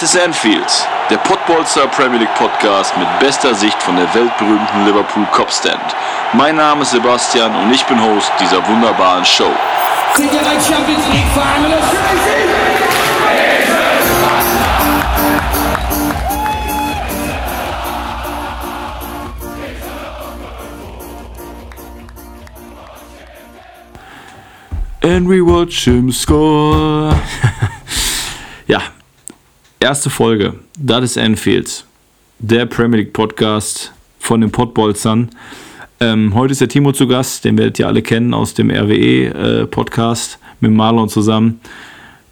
Das ist Anfield, der Podbolster Premier League Podcast mit bester Sicht von der weltberühmten Liverpool Copstand. Mein Name ist Sebastian und ich bin Host dieser wunderbaren Show. Sind ihr ein Champions League And we watch him score. ja, erste Folge. Das ist Anfield. Der Premier League Podcast von den Podbolzern. Ähm, heute ist der Timo zu Gast, den werdet ihr alle kennen aus dem RWE äh, Podcast mit Marlon zusammen.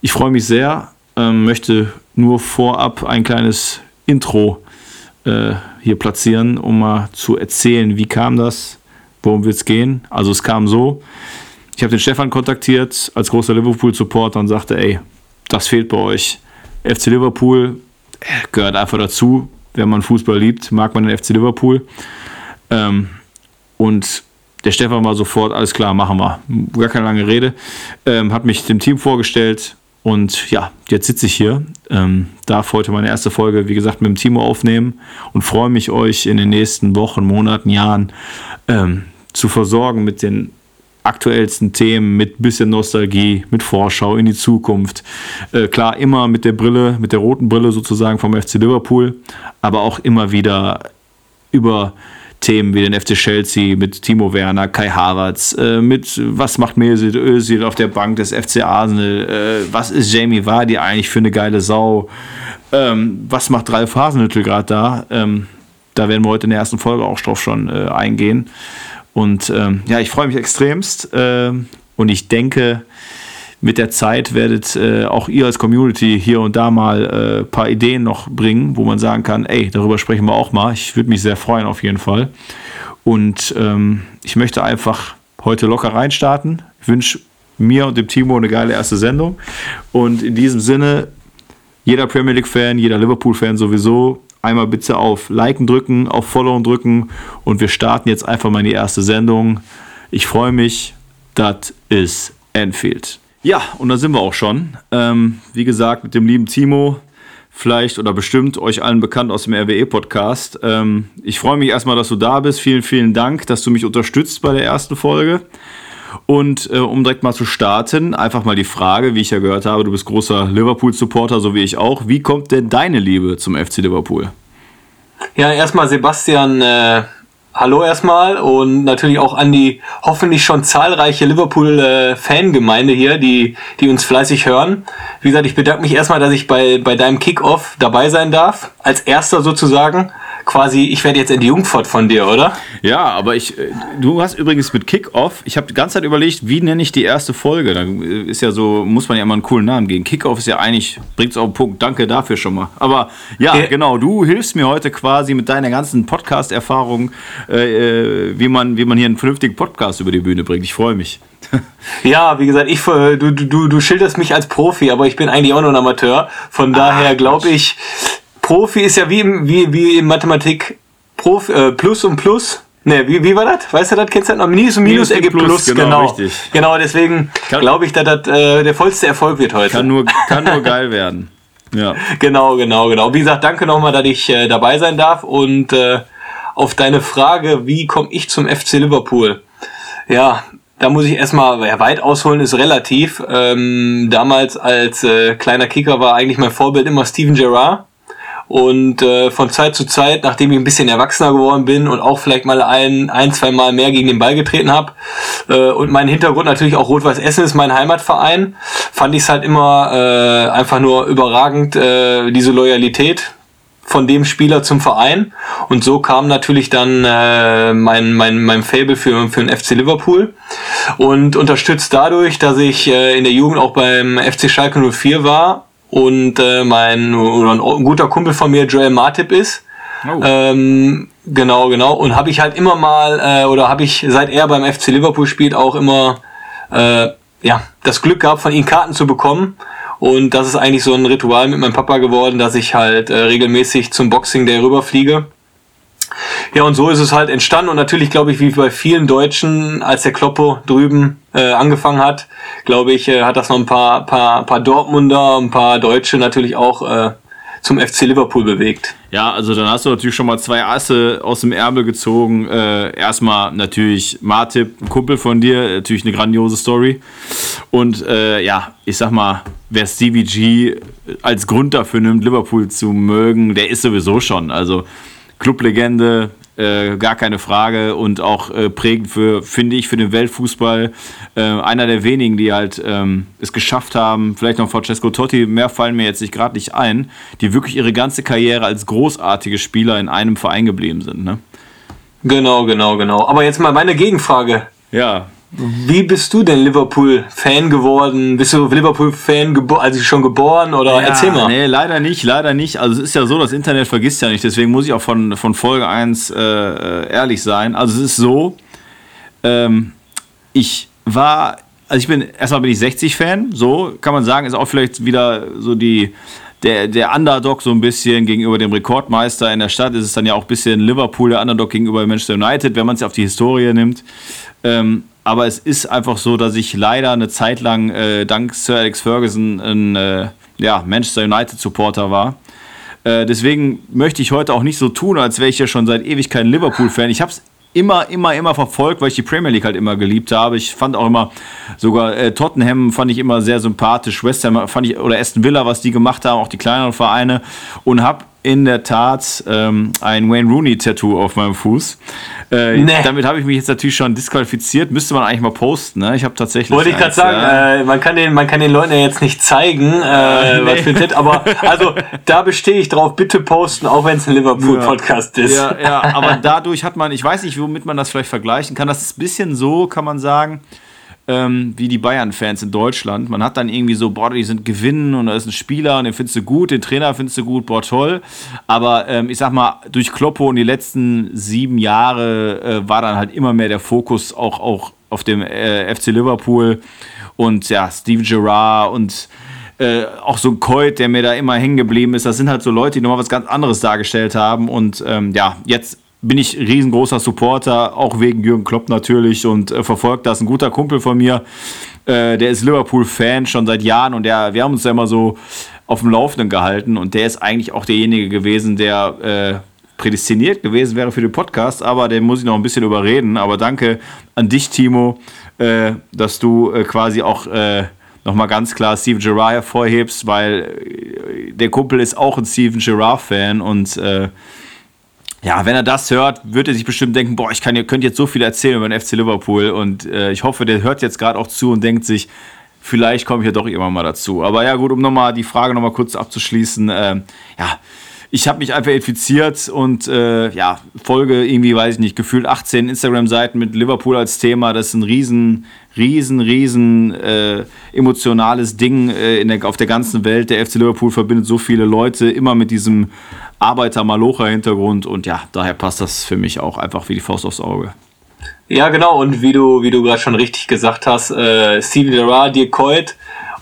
Ich freue mich sehr, ähm, möchte nur vorab ein kleines Intro äh, hier platzieren, um mal zu erzählen, wie kam das, worum wird es gehen. Also es kam so, ich habe den Stefan kontaktiert als großer Liverpool-Supporter und sagte, ey, das fehlt bei euch. FC Liverpool äh, gehört einfach dazu. Wenn man Fußball liebt, mag man den FC Liverpool. Ähm, und der Stefan war sofort, alles klar, machen wir. Gar keine lange Rede. Ähm, hat mich dem Team vorgestellt und ja, jetzt sitze ich hier. Ähm, darf heute meine erste Folge, wie gesagt, mit dem Timo aufnehmen und freue mich, euch in den nächsten Wochen, Monaten, Jahren ähm, zu versorgen mit den aktuellsten Themen mit bisschen Nostalgie, mit Vorschau in die Zukunft. Äh, klar, immer mit der Brille, mit der roten Brille sozusagen vom FC Liverpool, aber auch immer wieder über Themen wie den FC Chelsea mit Timo Werner, Kai Havertz, äh, mit was macht Mesut Özil auf der Bank des FC Arsenal, äh, was ist Jamie Vardy eigentlich für eine geile Sau, ähm, was macht Ralf Hasenhüttl gerade da, ähm, da werden wir heute in der ersten Folge auch drauf schon äh, eingehen. Und ähm, ja, ich freue mich extremst äh, und ich denke, mit der Zeit werdet äh, auch ihr als Community hier und da mal ein äh, paar Ideen noch bringen, wo man sagen kann, ey, darüber sprechen wir auch mal. Ich würde mich sehr freuen auf jeden Fall. Und ähm, ich möchte einfach heute locker reinstarten. Ich wünsche mir und dem Timo eine geile erste Sendung. Und in diesem Sinne, jeder Premier League-Fan, jeder Liverpool-Fan sowieso, einmal bitte auf Liken drücken, auf Followen drücken und wir starten jetzt einfach mal in die erste Sendung. Ich freue mich. Das ist Enfield. Ja, und da sind wir auch schon. Ähm, wie gesagt, mit dem lieben Timo, vielleicht oder bestimmt euch allen bekannt aus dem RWE-Podcast. Ähm, ich freue mich erstmal, dass du da bist. Vielen, vielen Dank, dass du mich unterstützt bei der ersten Folge. Und äh, um direkt mal zu starten, einfach mal die Frage, wie ich ja gehört habe, du bist großer Liverpool-Supporter, so wie ich auch. Wie kommt denn deine Liebe zum FC Liverpool? Ja, erstmal Sebastian, äh, hallo erstmal und natürlich auch an die hoffentlich schon zahlreiche Liverpool-Fangemeinde äh, hier, die, die uns fleißig hören. Wie gesagt, ich bedanke mich erstmal, dass ich bei, bei deinem Kickoff dabei sein darf, als erster sozusagen quasi, ich werde jetzt in die Jungfurt von dir, oder? Ja, aber ich, äh, du hast übrigens mit Kickoff, ich habe die ganze Zeit überlegt, wie nenne ich die erste Folge? Da äh, ist ja so, muss man ja immer einen coolen Namen geben. Kickoff ist ja eigentlich, bringt es auf den Punkt. Danke dafür schon mal. Aber ja, okay. genau, du hilfst mir heute quasi mit deiner ganzen Podcast-Erfahrung, äh, äh wie, man, wie man hier einen vernünftigen Podcast über die Bühne bringt. Ich freue mich. Ja, wie gesagt, ich, du, du, du schilderst mich als Profi, aber ich bin eigentlich auch nur ein Amateur. Von ah, daher glaube ich, Profi ist ja wie, wie, wie in Mathematik Profi, äh, Plus und Plus. Ne, wie, wie war das? Weißt du das? Kennst du das noch? Minus und Minus, Minus ergibt Plus. Plus. Genau, genau. Richtig. Genau, deswegen glaube ich, dass das äh, der vollste Erfolg wird heute. Kann nur, kann nur geil werden. Ja. Genau, genau, genau. Wie gesagt, danke nochmal, dass ich äh, dabei sein darf. Und äh, auf deine Frage, wie komme ich zum FC Liverpool? Ja, da muss ich erstmal, ja, weit ausholen ist relativ. Ähm, damals als äh, kleiner Kicker war eigentlich mein Vorbild immer Steven Gerrard. Und äh, von Zeit zu Zeit, nachdem ich ein bisschen erwachsener geworden bin und auch vielleicht mal ein, ein zwei Mal mehr gegen den Ball getreten habe äh, und mein Hintergrund natürlich auch Rot-Weiß Essen ist mein Heimatverein, fand ich es halt immer äh, einfach nur überragend, äh, diese Loyalität von dem Spieler zum Verein. Und so kam natürlich dann äh, mein, mein, mein Fable für, für den FC Liverpool. Und unterstützt dadurch, dass ich äh, in der Jugend auch beim FC Schalke 04 war und äh, mein oder ein guter Kumpel von mir Joel Martip ist. Oh. Ähm, genau, genau. Und habe ich halt immer mal, äh, oder habe ich, seit er beim FC Liverpool spielt, auch immer äh, ja, das Glück gehabt, von ihm Karten zu bekommen. Und das ist eigentlich so ein Ritual mit meinem Papa geworden, dass ich halt äh, regelmäßig zum Boxing Day rüberfliege ja, und so ist es halt entstanden und natürlich glaube ich, wie bei vielen Deutschen, als der Kloppo drüben äh, angefangen hat, glaube ich, äh, hat das noch ein paar, paar, paar Dortmunder, ein paar Deutsche natürlich auch äh, zum FC Liverpool bewegt. Ja, also dann hast du natürlich schon mal zwei Asse aus dem Ärmel gezogen. Äh, erstmal natürlich Martip, ein Kumpel von dir, natürlich eine grandiose Story. Und äh, ja, ich sag mal, wer Stevie G als Grund dafür nimmt, Liverpool zu mögen, der ist sowieso schon. Also Clublegende, äh, gar keine Frage und auch äh, prägend für, finde ich, für den Weltfußball. Äh, einer der wenigen, die halt ähm, es geschafft haben, vielleicht noch Francesco Totti, mehr fallen mir jetzt nicht gerade nicht ein, die wirklich ihre ganze Karriere als großartige Spieler in einem Verein geblieben sind. Ne? Genau, genau, genau. Aber jetzt mal meine Gegenfrage. Ja. Wie bist du denn Liverpool-Fan geworden? Bist du Liverpool-Fan also schon geboren oder ja, erzähl mal? Nee, leider nicht, leider nicht. Also es ist ja so, das Internet vergisst ja nicht, deswegen muss ich auch von, von Folge 1 äh, äh, ehrlich sein. Also es ist so, ähm, ich war, also ich bin, erstmal bin ich 60-Fan, so kann man sagen, ist auch vielleicht wieder so die, der, der Underdog so ein bisschen gegenüber dem Rekordmeister in der Stadt ist es dann ja auch ein bisschen Liverpool, der Underdog gegenüber Manchester United, wenn man es auf die Historie nimmt. Ähm, aber es ist einfach so, dass ich leider eine Zeit lang äh, dank Sir Alex Ferguson ein äh, ja, Manchester United Supporter war. Äh, deswegen möchte ich heute auch nicht so tun, als wäre ich ja schon seit ewig kein Liverpool-Fan. Ich habe es immer, immer, immer verfolgt, weil ich die Premier League halt immer geliebt habe. Ich fand auch immer, sogar äh, Tottenham fand ich immer sehr sympathisch, West Ham fand ich, oder Aston Villa, was die gemacht haben, auch die kleineren Vereine und habe in der Tat ähm, ein Wayne Rooney-Tattoo auf meinem Fuß. Äh, nee. Damit habe ich mich jetzt natürlich schon disqualifiziert. Müsste man eigentlich mal posten. Ne? Ich habe tatsächlich. Wollte ich gerade sagen, äh, man, kann den, man kann den Leuten ja jetzt nicht zeigen, äh, nee. was für ein Tat, aber also da bestehe ich drauf, bitte posten, auch wenn es ein Liverpool-Podcast ja. ist. Ja, ja, aber dadurch hat man, ich weiß nicht, womit man das vielleicht vergleichen kann. Das ist ein bisschen so, kann man sagen ähm, wie die Bayern-Fans in Deutschland. Man hat dann irgendwie so, boah, die sind gewinnen und da ist ein Spieler und den findest du gut, den Trainer findest du gut, boah, toll. Aber ähm, ich sag mal, durch Kloppo und die letzten sieben Jahre äh, war dann halt immer mehr der Fokus auch, auch auf dem äh, FC Liverpool und ja, Steve Gerrard und äh, auch so ein Coit, der mir da immer hängen geblieben ist. Das sind halt so Leute, die nochmal was ganz anderes dargestellt haben. Und ähm, ja, jetzt bin ich riesengroßer Supporter, auch wegen Jürgen Klopp natürlich und äh, verfolgt das. Ein guter Kumpel von mir, äh, der ist Liverpool-Fan schon seit Jahren und der, wir haben uns ja immer so auf dem Laufenden gehalten und der ist eigentlich auch derjenige gewesen, der äh, prädestiniert gewesen wäre für den Podcast, aber den muss ich noch ein bisschen überreden. Aber danke an dich, Timo, äh, dass du äh, quasi auch äh, nochmal ganz klar Steven Gerrard hervorhebst, weil der Kumpel ist auch ein Steven Gerrard-Fan und ja, wenn er das hört, wird er sich bestimmt denken, boah, ich kann, ihr könnt jetzt so viel erzählen über den FC Liverpool und äh, ich hoffe, der hört jetzt gerade auch zu und denkt sich, vielleicht komme ich ja doch irgendwann mal dazu. Aber ja gut, um nochmal die Frage nochmal kurz abzuschließen, äh, ja, ich habe mich einfach infiziert und äh, ja, folge irgendwie, weiß ich nicht, gefühlt 18 Instagram-Seiten mit Liverpool als Thema. Das ist ein riesen, riesen, riesen äh, emotionales Ding äh, in der, auf der ganzen Welt. Der FC Liverpool verbindet so viele Leute immer mit diesem Arbeiter-Malocher-Hintergrund und ja, daher passt das für mich auch einfach wie die Faust aufs Auge. Ja, genau, und wie du, wie du gerade schon richtig gesagt hast, äh, Steven Gerrard, Dirk Coit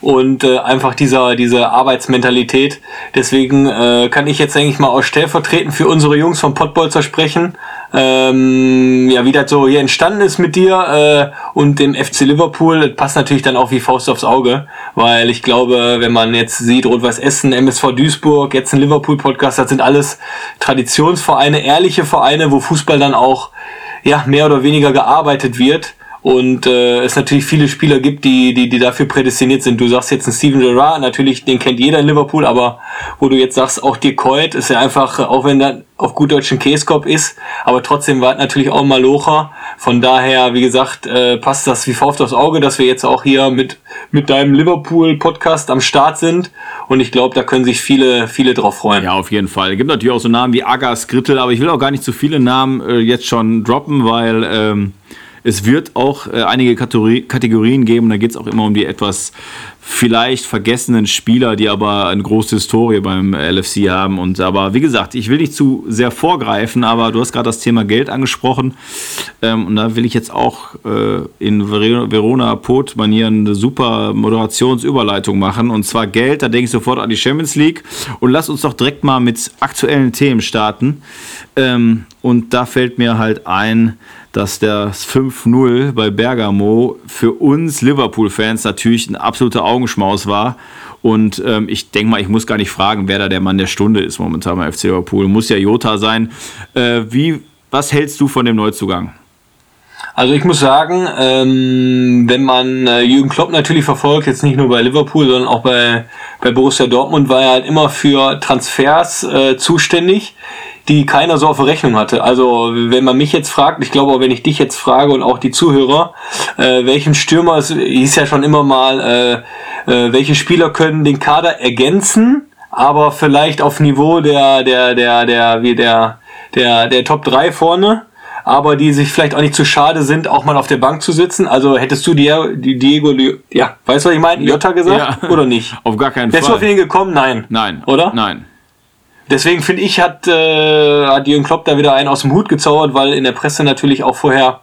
und äh, einfach dieser, diese Arbeitsmentalität. Deswegen äh, kann ich jetzt, denke ich mal, auch stellvertretend für unsere Jungs vom Pottbolzer sprechen. Ähm, ja, wie das so hier entstanden ist mit dir äh, und dem FC Liverpool, das passt natürlich dann auch wie Faust aufs Auge, weil ich glaube, wenn man jetzt sieht, Rot-Weiß Essen, MSV Duisburg, jetzt ein Liverpool-Podcast, das sind alles Traditionsvereine, ehrliche Vereine, wo Fußball dann auch ja, mehr oder weniger gearbeitet wird und äh, es natürlich viele Spieler gibt, die, die, die dafür prädestiniert sind. Du sagst jetzt einen Steven Gerrard, natürlich, den kennt jeder in Liverpool, aber wo du jetzt sagst, auch Dirk Coit ist ja einfach, auch wenn er auf gut deutschen Käskop ist, aber trotzdem war natürlich auch mal Locher. Von daher, wie gesagt, äh, passt das wie Faust aufs Auge, dass wir jetzt auch hier mit, mit deinem Liverpool-Podcast am Start sind. Und ich glaube, da können sich viele, viele drauf freuen. Ja, auf jeden Fall. Es gibt natürlich auch so Namen wie Aga, Skrittel, aber ich will auch gar nicht zu viele Namen äh, jetzt schon droppen, weil ähm, es wird auch äh, einige Kategorie, Kategorien geben, da geht es auch immer um die etwas vielleicht vergessenen Spieler, die aber eine große Historie beim LFC haben. Und aber wie gesagt, ich will nicht zu sehr vorgreifen, aber du hast gerade das Thema Geld angesprochen. Ähm, und da will ich jetzt auch äh, in Verona Pot-Manieren eine super Moderationsüberleitung machen. Und zwar Geld, da denke ich sofort an die Champions League. Und lass uns doch direkt mal mit aktuellen Themen starten. Ähm, und da fällt mir halt ein, dass das 5-0 bei Bergamo für uns Liverpool-Fans natürlich ein absoluter Augenschmaus war. Und ähm, ich denke mal, ich muss gar nicht fragen, wer da der Mann der Stunde ist momentan beim FC Liverpool. Muss ja Jota sein. Äh, wie, was hältst du von dem Neuzugang? Also ich muss sagen, ähm, wenn man äh, Jürgen Klopp natürlich verfolgt, jetzt nicht nur bei Liverpool, sondern auch bei, bei Borussia Dortmund, war er halt immer für Transfers äh, zuständig, die keiner so auf der Rechnung hatte. Also wenn man mich jetzt fragt, ich glaube auch wenn ich dich jetzt frage und auch die Zuhörer, äh, welchen Stürmer, es hieß ja schon immer mal, äh, äh, welche Spieler können den Kader ergänzen, aber vielleicht auf Niveau der, der, der, der, wie der, der, der Top 3 vorne aber die sich vielleicht auch nicht zu schade sind, auch mal auf der Bank zu sitzen. Also hättest du Diego, Diego ja, weißt du, was ich meine? Jota gesagt ja. oder nicht? Auf gar keinen Wärst Fall. Wärst du auf ihn gekommen? Nein. Nein. Oder? Nein. Deswegen finde ich, hat, äh, hat Jürgen Klopp da wieder einen aus dem Hut gezaubert, weil in der Presse natürlich auch vorher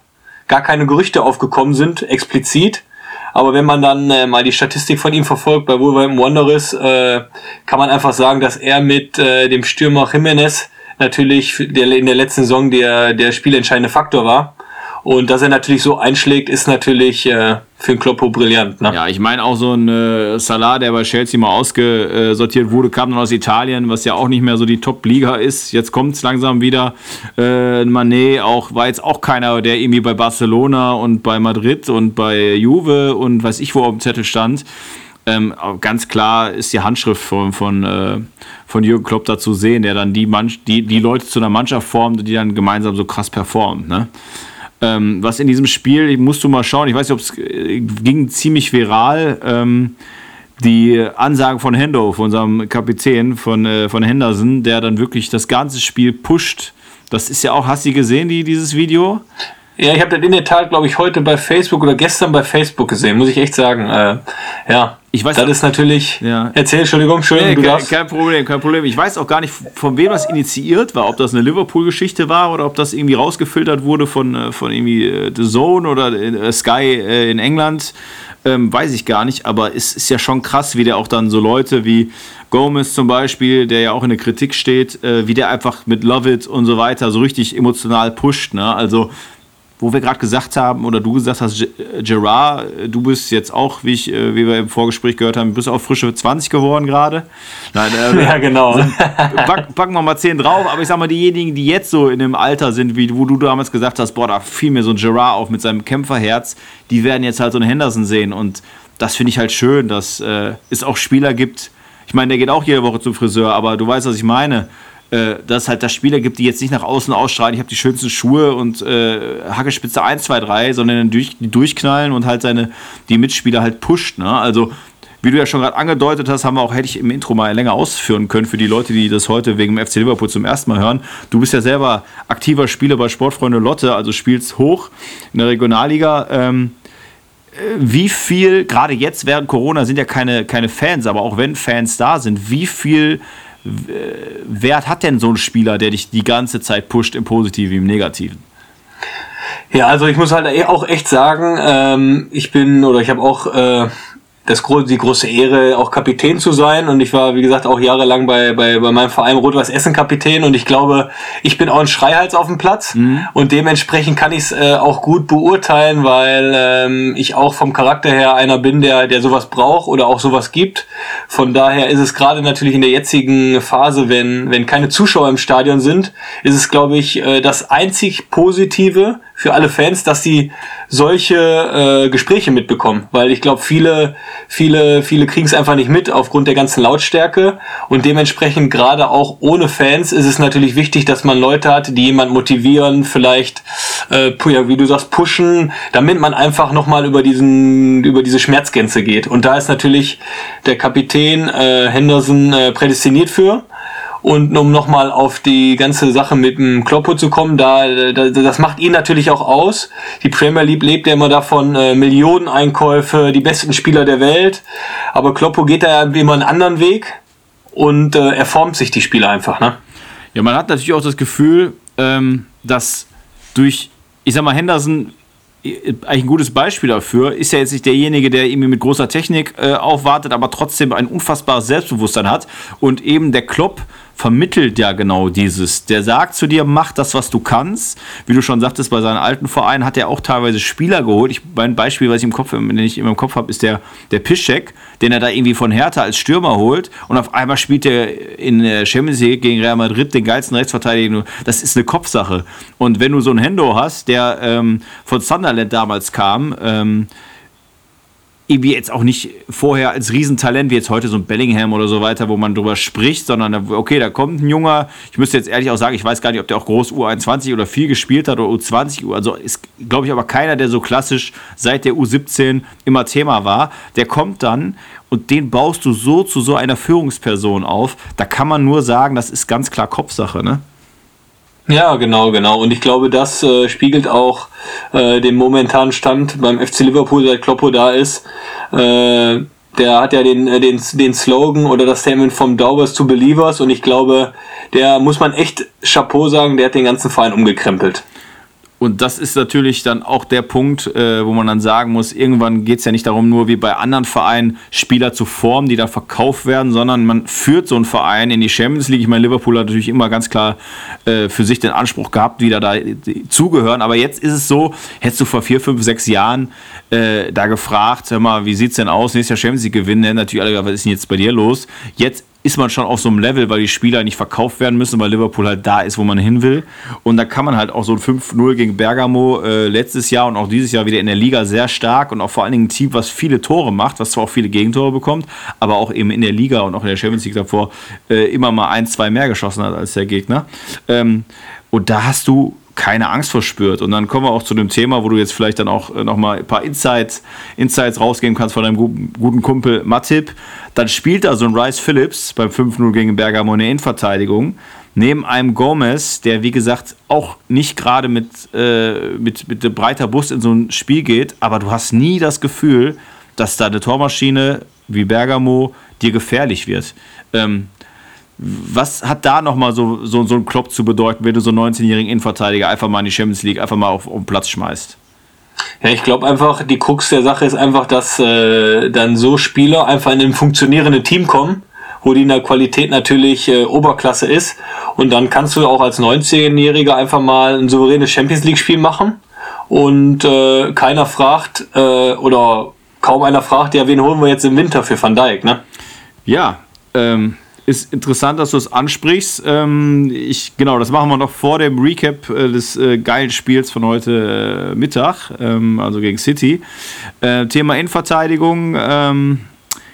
gar keine Gerüchte aufgekommen sind, explizit. Aber wenn man dann äh, mal die Statistik von ihm verfolgt bei Wolverhampton Wanderers, äh, kann man einfach sagen, dass er mit äh, dem Stürmer Jiménez natürlich der, in der letzten Saison der, der spielentscheidende Faktor war. Und dass er natürlich so einschlägt, ist natürlich äh, für den Kloppo brillant. Ne? Ja, ich meine auch so ein äh, Salah, der bei Chelsea mal ausgesortiert wurde, kam dann aus Italien, was ja auch nicht mehr so die Top-Liga ist. Jetzt kommt es langsam wieder. Äh, Manet auch, war jetzt auch keiner, der irgendwie bei Barcelona und bei Madrid und bei Juve und weiß ich wo auf dem Zettel stand. Ähm, ganz klar ist die Handschrift von, von, äh, von Jürgen Klopp da zu sehen, der dann die, Mann, die, die Leute zu einer Mannschaft formt, die dann gemeinsam so krass performt. Ne? Ähm, was in diesem Spiel, musst du mal schauen, ich weiß nicht, ob es äh, ging ziemlich viral. Ähm, die Ansage von Hendo, von unserem Kapitän von, äh, von Henderson, der dann wirklich das ganze Spiel pusht. Das ist ja auch, hast du gesehen, die, dieses Video? Ja, ich habe das in der Tat, glaube ich, heute bei Facebook oder gestern bei Facebook gesehen, muss ich echt sagen. Äh, ja, ich weiß das ist natürlich. Ja. Erzähl, Entschuldigung, Entschuldigung, nee, kein, kein, Problem, kein Problem. Ich weiß auch gar nicht, von wem das initiiert war, ob das eine Liverpool-Geschichte war oder ob das irgendwie rausgefiltert wurde von, äh, von irgendwie äh, The Zone oder äh, Sky in England. Ähm, weiß ich gar nicht, aber es ist ja schon krass, wie der auch dann so Leute wie Gomez zum Beispiel, der ja auch in der Kritik steht, äh, wie der einfach mit Love It und so weiter so richtig emotional pusht. Ne? Also wo wir gerade gesagt haben, oder du gesagt hast, Gerard, du bist jetzt auch, wie, ich, äh, wie wir im Vorgespräch gehört haben, bist auch frische 20 geworden gerade. Nein, äh, ja, genau. Also, pack, packen wir mal 10 drauf, aber ich sag mal, diejenigen, die jetzt so in dem Alter sind, wie wo du damals gesagt hast, boah, da fiel mir so ein Gerard auf mit seinem Kämpferherz, die werden jetzt halt so einen Henderson sehen und das finde ich halt schön, dass äh, es auch Spieler gibt, ich meine, der geht auch jede Woche zum Friseur, aber du weißt, was ich meine äh, dass es halt da Spieler gibt, die jetzt nicht nach außen ausstrahlen, ich habe die schönsten Schuhe und äh, Hackespitze 1, 2, 3, sondern durch, die durchknallen und halt seine, die Mitspieler halt pusht. Ne? Also, wie du ja schon gerade angedeutet hast, haben wir auch, hätte ich im Intro mal länger ausführen können für die Leute, die das heute wegen dem FC Liverpool zum ersten Mal hören. Du bist ja selber aktiver Spieler bei Sportfreunde Lotte, also spielst hoch in der Regionalliga. Ähm, äh, wie viel, gerade jetzt während Corona sind ja keine, keine Fans, aber auch wenn Fans da sind, wie viel Wert hat denn so ein Spieler, der dich die ganze Zeit pusht, im Positiven im Negativen? Ja, also ich muss halt auch echt sagen, ähm, ich bin oder ich habe auch äh, das, die große Ehre, auch Kapitän zu sein. Und ich war, wie gesagt, auch jahrelang bei, bei, bei meinem Verein Rot-Weiß Essen Kapitän. Und ich glaube, ich bin auch ein Schreihals auf dem Platz. Mhm. Und dementsprechend kann ich es äh, auch gut beurteilen, weil ähm, ich auch vom Charakter her einer bin, der, der sowas braucht oder auch sowas gibt. Von daher ist es gerade natürlich in der jetzigen Phase, wenn, wenn keine Zuschauer im Stadion sind, ist es, glaube ich, äh, das einzig Positive für alle Fans, dass sie solche äh, Gespräche mitbekommen, weil ich glaube, viele, viele, viele kriegen es einfach nicht mit aufgrund der ganzen Lautstärke und dementsprechend gerade auch ohne Fans ist es natürlich wichtig, dass man Leute hat, die jemand motivieren, vielleicht, äh, ja, wie du sagst, pushen, damit man einfach nochmal über diesen, über diese Schmerzgrenze geht. Und da ist natürlich der Kapitän äh, Henderson äh, prädestiniert für. Und um nochmal auf die ganze Sache mit dem Kloppo zu kommen, da, da, das macht ihn natürlich auch aus. Die Premier League lebt ja immer davon, äh, Millioneneinkäufe, die besten Spieler der Welt. Aber Kloppo geht da immer einen anderen Weg und äh, er formt sich die Spieler einfach. Ne? Ja, man hat natürlich auch das Gefühl, ähm, dass durch, ich sag mal, Henderson eigentlich ein gutes Beispiel dafür, ist ja jetzt nicht derjenige, der irgendwie mit großer Technik äh, aufwartet, aber trotzdem ein unfassbares Selbstbewusstsein hat und eben der Klopp vermittelt ja genau dieses. Der sagt zu dir, mach das, was du kannst. Wie du schon sagtest, bei seinen alten Vereinen hat er auch teilweise Spieler geholt. Ich, mein Beispiel, was ich im Kopf, den ich immer im Kopf habe, ist der, der Piszczek, den er da irgendwie von Hertha als Stürmer holt und auf einmal spielt er in der Champions League gegen Real Madrid den geilsten Rechtsverteidiger. Das ist eine Kopfsache. Und wenn du so einen Hendo hast, der ähm, von Sunderland damals kam, ähm, irgendwie jetzt auch nicht vorher als Riesentalent wie jetzt heute so ein Bellingham oder so weiter, wo man drüber spricht, sondern okay, da kommt ein Junger. Ich müsste jetzt ehrlich auch sagen, ich weiß gar nicht, ob der auch groß U21 oder viel gespielt hat oder U20. Also ist, glaube ich, aber keiner, der so klassisch seit der U17 immer Thema war. Der kommt dann und den baust du so zu so einer Führungsperson auf. Da kann man nur sagen, das ist ganz klar Kopfsache, ne? Ja, genau, genau. Und ich glaube, das äh, spiegelt auch äh, den momentanen Stand beim FC Liverpool, seit Kloppo da ist. Äh, der hat ja den, äh, den, den Slogan oder das Statement vom Daubers to Believers und ich glaube, der muss man echt Chapeau sagen, der hat den ganzen Verein umgekrempelt. Und das ist natürlich dann auch der Punkt, äh, wo man dann sagen muss, irgendwann geht es ja nicht darum, nur wie bei anderen Vereinen Spieler zu formen, die dann verkauft werden, sondern man führt so einen Verein in die Champions League. Ich meine, Liverpool hat natürlich immer ganz klar äh, für sich den Anspruch gehabt, wieder da zugehören. Aber jetzt ist es so, hättest du vor vier, fünf, sechs Jahren äh, da gefragt, hör mal, wie sieht es denn aus? Nächstes Jahr Champions League gewinnen, natürlich alle, was ist denn jetzt bei dir los? Jetzt ist man schon auf so einem Level, weil die Spieler nicht verkauft werden müssen, weil Liverpool halt da ist, wo man hin will. Und da kann man halt auch so ein 5-0 gegen Bergamo äh, letztes Jahr und auch dieses Jahr wieder in der Liga sehr stark und auch vor allen Dingen ein Team, was viele Tore macht, was zwar auch viele Gegentore bekommt, aber auch eben in der Liga und auch in der Champions League davor äh, immer mal ein, zwei mehr geschossen hat als der Gegner. Ähm, und da hast du keine Angst verspürt. Und dann kommen wir auch zu dem Thema, wo du jetzt vielleicht dann auch äh, nochmal ein paar Insights, Insights rausgeben kannst von deinem guten, Kumpel Matip. Dann spielt da so ein Rice Phillips beim 5-0 gegen Bergamo in der Innenverteidigung. Neben einem Gomez, der wie gesagt auch nicht gerade mit, äh, mit, mit breiter Brust in so ein Spiel geht, aber du hast nie das Gefühl, dass da eine Tormaschine wie Bergamo dir gefährlich wird. Ähm, was hat da nochmal so, so, so ein Klopp zu bedeuten, wenn du so einen 19-jährigen Innenverteidiger einfach mal in die Champions League einfach mal auf, auf den Platz schmeißt? Ja, ich glaube einfach, die Krux der Sache ist einfach, dass äh, dann so Spieler einfach in ein funktionierendes Team kommen, wo die in der Qualität natürlich äh, Oberklasse ist. Und dann kannst du auch als 19-Jähriger einfach mal ein souveränes Champions League-Spiel machen. Und äh, keiner fragt, äh, oder kaum einer fragt, ja, wen holen wir jetzt im Winter für Van Dijk, ne? Ja, ähm, ist interessant, dass du es ansprichst. Ähm, ich, genau, das machen wir noch vor dem Recap äh, des äh, geilen Spiels von heute äh, Mittag, ähm, also gegen City. Äh, Thema Innenverteidigung. Ähm,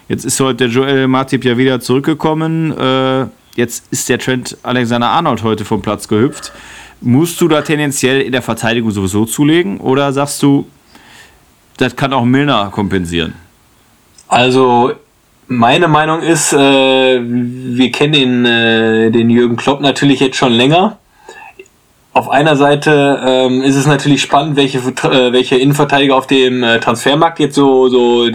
jetzt ist heute der Joel Matip ja wieder zurückgekommen. Äh, jetzt ist der Trend Alexander Arnold heute vom Platz gehüpft. Musst du da tendenziell in der Verteidigung sowieso zulegen oder sagst du, das kann auch Milner kompensieren? Also meine Meinung ist, äh, wir kennen den, äh, den Jürgen Klopp natürlich jetzt schon länger. Auf einer Seite ähm, ist es natürlich spannend, welche, äh, welche Innenverteidiger auf dem äh, Transfermarkt jetzt so, so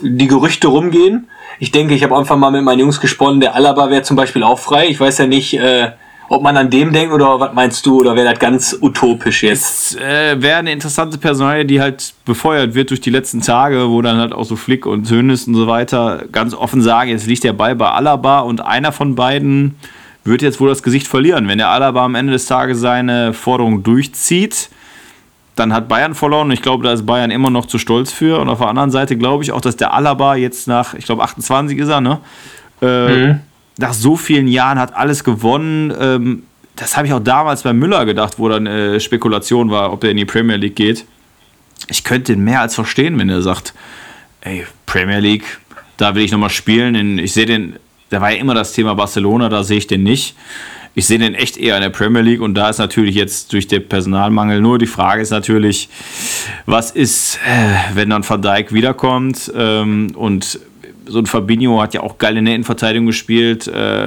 die Gerüchte rumgehen. Ich denke, ich habe einfach mal mit meinen Jungs gesprochen, der Alaba wäre zum Beispiel auch frei. Ich weiß ja nicht, äh, ob man an dem denkt oder was meinst du oder wäre das ganz utopisch jetzt? Es äh, wäre eine interessante Personalie, die halt befeuert wird durch die letzten Tage, wo dann halt auch so Flick und Hönes und so weiter ganz offen sagen, jetzt liegt der Ball bei Alaba und einer von beiden wird jetzt wohl das Gesicht verlieren. Wenn der Alaba am Ende des Tages seine Forderung durchzieht, dann hat Bayern verloren und ich glaube, da ist Bayern immer noch zu stolz für. Und auf der anderen Seite glaube ich auch, dass der Alaba jetzt nach, ich glaube, 28 ist er, ne? Äh, mhm nach so vielen Jahren hat alles gewonnen. Ähm, das habe ich auch damals bei Müller gedacht, wo dann äh, Spekulation war, ob er in die Premier League geht. Ich könnte ihn mehr als verstehen, wenn er sagt, ey, Premier League, da will ich nochmal spielen. Ich sehe den, da war ja immer das Thema Barcelona, da sehe ich den nicht. Ich sehe den echt eher in der Premier League und da ist natürlich jetzt durch den Personalmangel nur die Frage ist natürlich, was ist, äh, wenn dann Van Dijk wiederkommt ähm, und so ein Fabinho hat ja auch geil in der Innenverteidigung gespielt. Äh,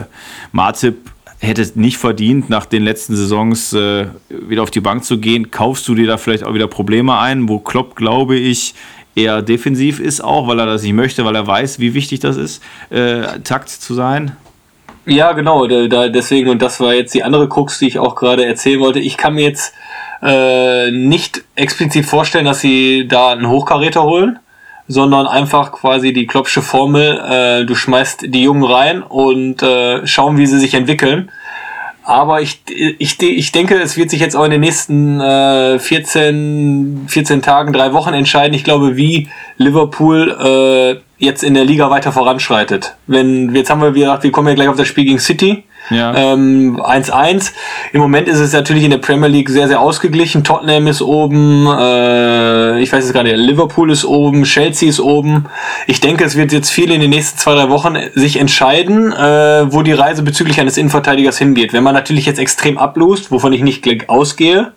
Martip hätte es nicht verdient, nach den letzten Saisons äh, wieder auf die Bank zu gehen. Kaufst du dir da vielleicht auch wieder Probleme ein, wo Klopp, glaube ich, eher defensiv ist auch, weil er das nicht möchte, weil er weiß, wie wichtig das ist, äh, Takt zu sein? Ja, genau, da, deswegen, und das war jetzt die andere Krux, die ich auch gerade erzählen wollte. Ich kann mir jetzt äh, nicht explizit vorstellen, dass sie da einen Hochkaräter holen sondern einfach quasi die Kloppsche Formel, äh, du schmeißt die Jungen rein und äh, schauen, wie sie sich entwickeln. Aber ich, ich, ich denke, es wird sich jetzt auch in den nächsten äh, 14, 14 Tagen, drei Wochen entscheiden. Ich glaube, wie Liverpool äh, jetzt in der Liga weiter voranschreitet. Wenn, jetzt haben wir, wie gesagt, wir kommen ja gleich auf das Spiel gegen City. Ja. 1-1. Ähm, Im Moment ist es natürlich in der Premier League sehr, sehr ausgeglichen. Tottenham ist oben, äh, ich weiß es gerade, Liverpool ist oben, Chelsea ist oben. Ich denke, es wird jetzt viel in den nächsten zwei, drei Wochen sich entscheiden, äh, wo die Reise bezüglich eines Innenverteidigers hingeht. Wenn man natürlich jetzt extrem ablust, wovon ich nicht ausgehe,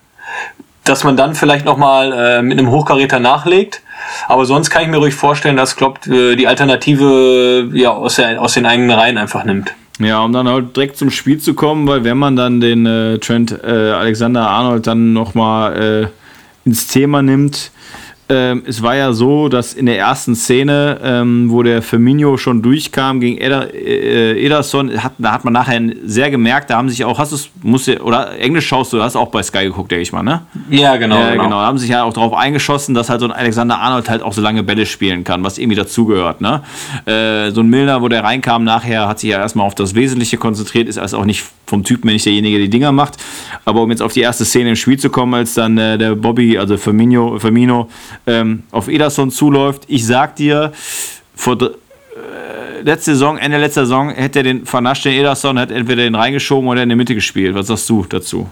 dass man dann vielleicht nochmal äh, mit einem Hochkaräter nachlegt. Aber sonst kann ich mir ruhig vorstellen, dass Klopp äh, die Alternative ja, aus, der, aus den eigenen Reihen einfach nimmt. Ja, um dann halt direkt zum Spiel zu kommen, weil wenn man dann den äh, Trent äh, Alexander Arnold dann nochmal äh, ins Thema nimmt, ähm, es war ja so, dass in der ersten Szene, ähm, wo der Firmino schon durchkam gegen Eder, äh, Ederson, hat, da hat man nachher sehr gemerkt, da haben sich auch, hast du es, musst du, oder Englisch schaust du, hast auch bei Sky geguckt, denke ich mal, ne? Ja, genau. Äh, genau. genau. Da haben sich ja auch darauf eingeschossen, dass halt so ein Alexander Arnold halt auch so lange Bälle spielen kann, was irgendwie dazugehört, ne? Äh, so ein Milner, wo der reinkam, nachher hat sich ja erstmal auf das Wesentliche konzentriert, ist also auch nicht vom Typ nicht derjenige, der die Dinger macht. Aber um jetzt auf die erste Szene im Spiel zu kommen, als dann äh, der Bobby, also Firmino, Firmino ähm, auf Ederson zuläuft. Ich sag dir, vor äh, letzte Saison, Ende letzter Saison, hätte er den vernascht, Ederson, hat entweder den reingeschoben oder in der Mitte gespielt. Was sagst du dazu?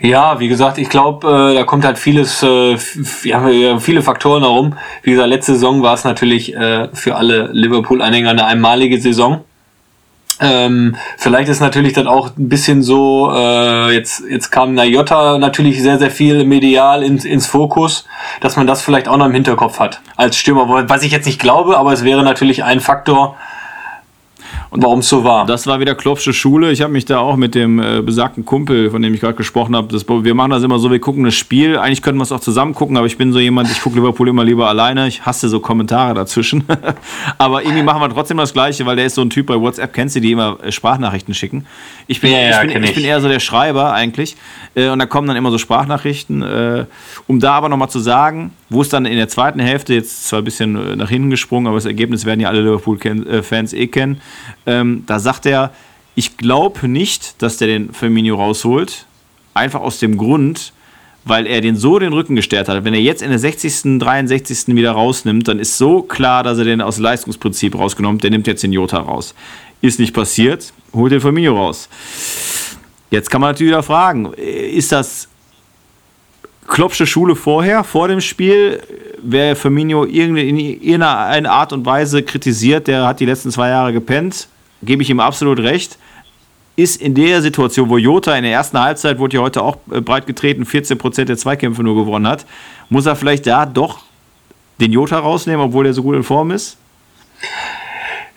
Ja, wie gesagt, ich glaube, äh, da kommt halt vieles, äh, ja, viele Faktoren herum. Wie gesagt, letzte Saison war es natürlich äh, für alle Liverpool-Anhänger eine einmalige Saison. Ähm, vielleicht ist natürlich dann auch ein bisschen so, äh, jetzt, jetzt kam Nayota natürlich sehr, sehr viel medial ins, ins Fokus, dass man das vielleicht auch noch im Hinterkopf hat als Stürmer, was ich jetzt nicht glaube, aber es wäre natürlich ein Faktor, und warum es so war. Das war wieder Klopsche Schule. Ich habe mich da auch mit dem äh, besagten Kumpel, von dem ich gerade gesprochen habe, wir machen das immer so, wir gucken das Spiel. Eigentlich könnten wir es auch zusammen gucken, aber ich bin so jemand, ich gucke Liverpool immer lieber alleine. Ich hasse so Kommentare dazwischen. aber irgendwie machen wir trotzdem das Gleiche, weil der ist so ein Typ bei WhatsApp, kennst du, die immer äh, Sprachnachrichten schicken. Ich bin, ja, ja, ich, bin, ich. ich bin eher so der Schreiber eigentlich. Äh, und da kommen dann immer so Sprachnachrichten. Äh, um da aber nochmal zu sagen, wo es dann in der zweiten Hälfte, jetzt zwar ein bisschen äh, nach hinten gesprungen, aber das Ergebnis werden ja alle Liverpool-Fans äh, eh kennen, ähm, da sagt er, ich glaube nicht, dass der den Firmino rausholt. Einfach aus dem Grund, weil er den so den Rücken gestärkt hat. Wenn er jetzt in der 60., 63. wieder rausnimmt, dann ist so klar, dass er den aus Leistungsprinzip rausgenommen hat. Der nimmt jetzt den Jota raus. Ist nicht passiert, holt den Firmino raus. Jetzt kann man natürlich wieder fragen, ist das Kloppsche Schule vorher, vor dem Spiel, wer Firmino in irgendeiner Art und Weise kritisiert, der hat die letzten zwei Jahre gepennt, gebe ich ihm absolut recht. Ist in der Situation, wo Jota in der ersten Halbzeit, wurde ja heute auch äh, breit getreten, 14% der Zweikämpfe nur gewonnen hat, muss er vielleicht da doch den Jota rausnehmen, obwohl er so gut in Form ist?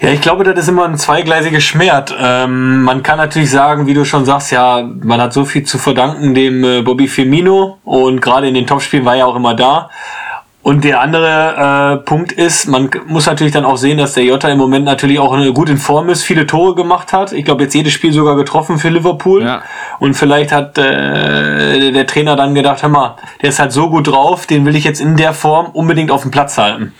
Ja, ich glaube, das ist immer ein zweigleisiges Schwert. Ähm, man kann natürlich sagen, wie du schon sagst, ja, man hat so viel zu verdanken dem äh, Bobby Firmino und gerade in den Topspielen war er auch immer da. Und der andere äh, Punkt ist, man muss natürlich dann auch sehen, dass der Jota im Moment natürlich auch eine gut in Form ist, viele Tore gemacht hat. Ich glaube, jetzt jedes Spiel sogar getroffen für Liverpool. Ja. Und vielleicht hat äh, der Trainer dann gedacht, hör mal, der ist halt so gut drauf, den will ich jetzt in der Form unbedingt auf dem Platz halten.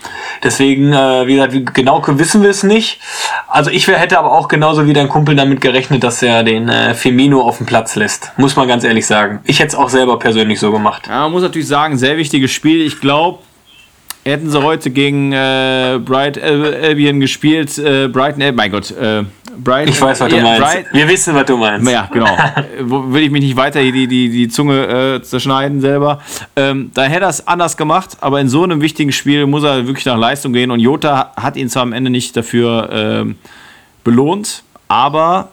Deswegen, äh, wie gesagt, genau wissen wir es nicht. Also ich wär, hätte aber auch genauso wie dein Kumpel damit gerechnet, dass er den äh, Firmino auf dem Platz lässt. Muss man ganz ehrlich sagen. Ich hätte es auch selber persönlich so gemacht. Ja, man muss natürlich sagen, sehr wichtiges Spiel. Ich glaube, Hätten sie heute gegen äh, Bright Albion gespielt, äh, Brighton, äh, mein Gott, äh, Brighton. Ich weiß, was du meinst. Bright, Wir wissen, was du meinst. Ja, genau. Will ich mich nicht weiter die, die, die Zunge äh, zerschneiden selber. Ähm, da hätte er es anders gemacht, aber in so einem wichtigen Spiel muss er wirklich nach Leistung gehen und Jota hat ihn zwar am Ende nicht dafür ähm, belohnt, aber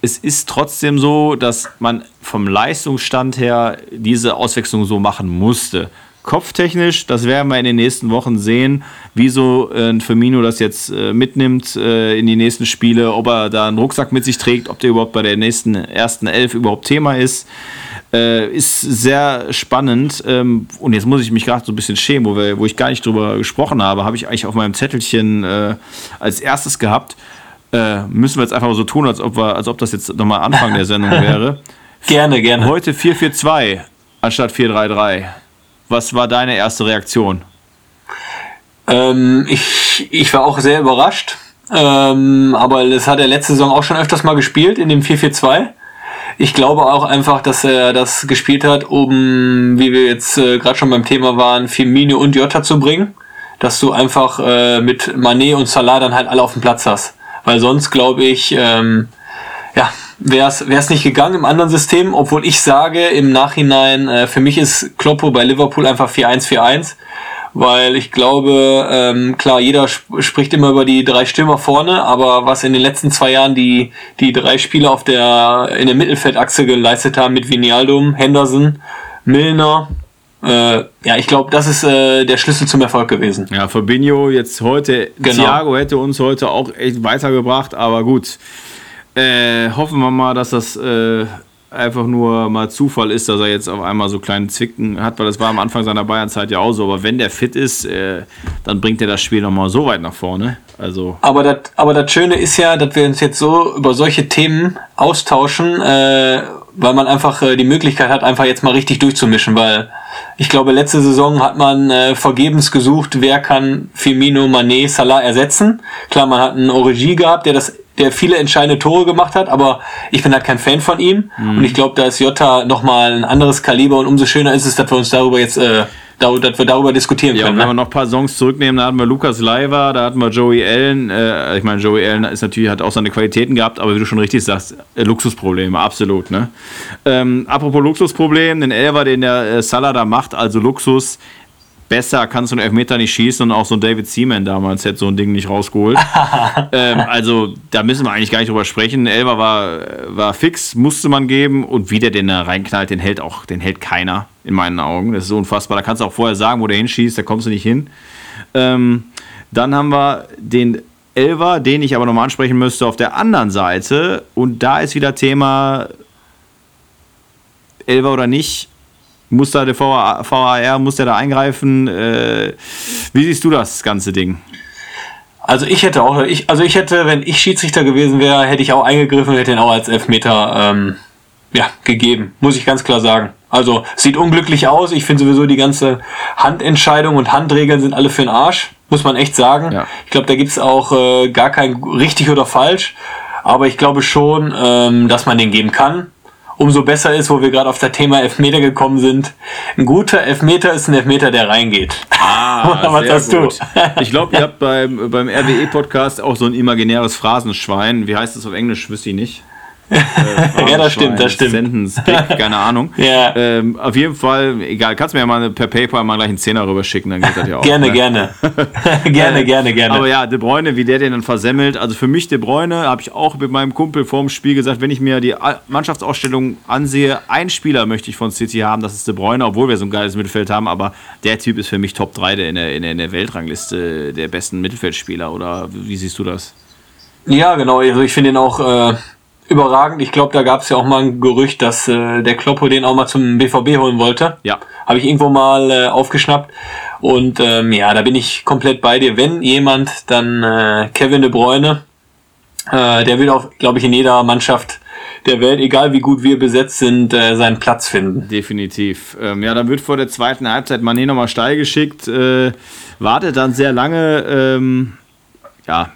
es ist trotzdem so, dass man vom Leistungsstand her diese Auswechslung so machen musste kopftechnisch, das werden wir in den nächsten Wochen sehen, wieso äh, Firmino das jetzt äh, mitnimmt äh, in die nächsten Spiele, ob er da einen Rucksack mit sich trägt, ob der überhaupt bei der nächsten ersten Elf überhaupt Thema ist. Äh, ist sehr spannend. Ähm, und jetzt muss ich mich gerade so ein bisschen schämen, wo, wir, wo ich gar nicht drüber gesprochen habe, habe ich eigentlich auf meinem Zettelchen äh, als erstes gehabt. Äh, müssen wir jetzt einfach so tun, als ob, wir, als ob das jetzt nochmal Anfang der Sendung wäre. gerne, gerne. Heute 442 anstatt 433. Was war deine erste Reaktion? Ähm, ich, ich war auch sehr überrascht. Ähm, aber das hat er letzte Saison auch schon öfters mal gespielt in dem 4-4-2. Ich glaube auch einfach, dass er das gespielt hat, um, wie wir jetzt äh, gerade schon beim Thema waren, Firmino und Jota zu bringen. Dass du einfach äh, mit Manet und Salah dann halt alle auf dem Platz hast. Weil sonst glaube ich, ähm, ja, wäre es nicht gegangen im anderen System, obwohl ich sage im Nachhinein, äh, für mich ist Kloppo bei Liverpool einfach 4-1-4-1 weil ich glaube, ähm, klar, jeder sp spricht immer über die drei Stürmer vorne, aber was in den letzten zwei Jahren die, die drei Spieler auf der, in der Mittelfeldachse geleistet haben mit Vinaldum, Henderson, Milner, äh, ja, ich glaube, das ist äh, der Schlüssel zum Erfolg gewesen. Ja, Fabinho jetzt heute, genau. Thiago hätte uns heute auch echt weitergebracht, aber gut. Äh, hoffen wir mal, dass das äh, einfach nur mal Zufall ist, dass er jetzt auf einmal so kleine Zwicken hat, weil das war am Anfang seiner Bayernzeit ja auch so. Aber wenn der fit ist, äh, dann bringt er das Spiel nochmal so weit nach vorne. Also aber das aber das Schöne ist ja, dass wir uns jetzt so über solche Themen austauschen, äh, weil man einfach äh, die Möglichkeit hat, einfach jetzt mal richtig durchzumischen, weil ich glaube, letzte Saison hat man äh, vergebens gesucht, wer kann Firmino, Manet, Salah ersetzen. Klar, man hat einen Origi gehabt, der das der viele entscheidende Tore gemacht hat, aber ich bin halt kein Fan von ihm. Mhm. Und ich glaube, da ist Jota nochmal ein anderes Kaliber und umso schöner ist es, dass wir uns darüber jetzt, äh, da, dass wir darüber diskutieren ja, können. wenn ne? wir noch ein paar Songs zurücknehmen, da hatten wir Lukas Leiva, da hatten wir Joey Allen. Äh, ich meine, Joey Allen ist natürlich, hat auch seine Qualitäten gehabt, aber wie du schon richtig sagst, äh, Luxusprobleme, absolut. Ne? Ähm, apropos Luxusproblem, den Elver, den der äh, Salah da macht, also Luxus, besser kannst du einen Elfmeter nicht schießen und auch so ein David Seaman damals hätte so ein Ding nicht rausgeholt. ähm, also da müssen wir eigentlich gar nicht drüber sprechen. Elber war, war fix, musste man geben und wie der den da reinknallt, den hält auch, den hält keiner in meinen Augen. Das ist so unfassbar. Da kannst du auch vorher sagen, wo der hinschießt, da kommst du nicht hin. Ähm, dann haben wir den Elver, den ich aber nochmal ansprechen müsste, auf der anderen Seite. Und da ist wieder Thema Elver oder nicht muss da der VAR, muss der da eingreifen? Äh, wie siehst du das ganze Ding? Also ich hätte auch, ich, also ich hätte, wenn ich Schiedsrichter gewesen wäre, hätte ich auch eingegriffen und hätte ihn auch als Elfmeter ähm, ja, gegeben, muss ich ganz klar sagen. Also sieht unglücklich aus. Ich finde sowieso die ganze Handentscheidung und Handregeln sind alle für den Arsch, muss man echt sagen. Ja. Ich glaube, da gibt es auch äh, gar kein richtig oder falsch. Aber ich glaube schon, ähm, dass man den geben kann umso besser ist, wo wir gerade auf das Thema Elfmeter gekommen sind. Ein guter Elfmeter ist ein Elfmeter, der reingeht. Ah, Was hast gut. du? Ich glaube, ihr habt beim, beim RWE-Podcast auch so ein imaginäres Phrasenschwein. Wie heißt das auf Englisch? Wüsste ich nicht. Äh, ja, das stimmt, das stimmt. Sentence, Pick, keine Ahnung. ja. Ähm, auf jeden Fall, egal, kannst du mir ja mal per PayPal mal gleich einen Zehner rüber schicken, dann geht das ja auch. gerne, ne? gerne. gerne, äh, gerne, gerne. Aber ja, De Bruyne, wie der den dann versemmelt. Also für mich De Bruyne, habe ich auch mit meinem Kumpel vorm Spiel gesagt, wenn ich mir die Mannschaftsausstellung ansehe, ein Spieler möchte ich von City haben, das ist De Bruyne, obwohl wir so ein geiles Mittelfeld haben, aber der Typ ist für mich Top 3 in der, in der, in der Weltrangliste der besten Mittelfeldspieler, oder wie siehst du das? Ja, genau. Also ich finde ihn auch äh, überragend. Ich glaube, da gab es ja auch mal ein Gerücht, dass äh, der Kloppo den auch mal zum BVB holen wollte. Ja. Habe ich irgendwo mal äh, aufgeschnappt. Und ähm, ja, da bin ich komplett bei dir. Wenn jemand, dann äh, Kevin de Bruyne. Äh, der will auch, glaube ich, in jeder Mannschaft der Welt, egal wie gut wir besetzt sind, äh, seinen Platz finden. Definitiv. Ähm, ja, dann wird vor der zweiten Halbzeit Mané nochmal steil geschickt, äh, wartet dann sehr lange. Ähm, ja,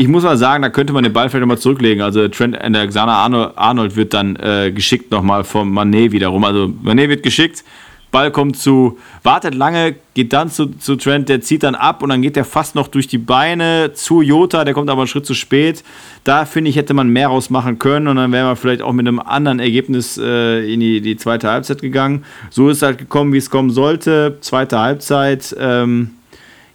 ich muss mal sagen, da könnte man den Ball vielleicht nochmal zurücklegen. Also Trent Alexander Arnold wird dann äh, geschickt nochmal vom Manet wiederum. Also Manet wird geschickt, Ball kommt zu, wartet lange, geht dann zu, zu Trent, der zieht dann ab und dann geht der fast noch durch die Beine zu Jota, der kommt aber einen Schritt zu spät. Da finde ich, hätte man mehr rausmachen können und dann wäre man vielleicht auch mit einem anderen Ergebnis äh, in die, die zweite Halbzeit gegangen. So ist es halt gekommen, wie es kommen sollte. Zweite Halbzeit, ähm,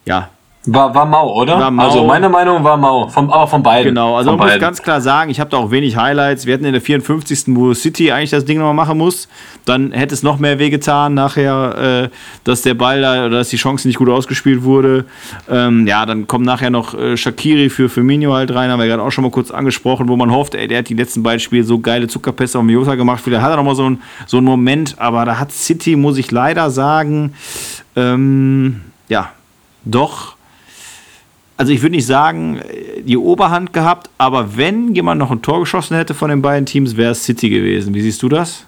ja, war, war Mau, oder? War Mau. Also meine Meinung war Mau, vom, aber von beiden. Genau, also man beiden. muss ganz klar sagen, ich habe da auch wenig Highlights. Wir hatten in der 54. wo City eigentlich das Ding nochmal machen muss. Dann hätte es noch mehr wehgetan nachher, äh, dass der Ball da, oder dass die Chance nicht gut ausgespielt wurde. Ähm, ja, dann kommt nachher noch äh, Shakiri für Firmino halt rein, haben wir gerade auch schon mal kurz angesprochen, wo man hofft, ey, der hat die letzten beiden Spiele so geile Zuckerpässe auf Miosa gemacht. Vielleicht hat er nochmal so, ein, so einen Moment, aber da hat City, muss ich leider sagen, ähm, ja, doch also ich würde nicht sagen, die Oberhand gehabt, aber wenn jemand noch ein Tor geschossen hätte von den beiden Teams, wäre es City gewesen. Wie siehst du das?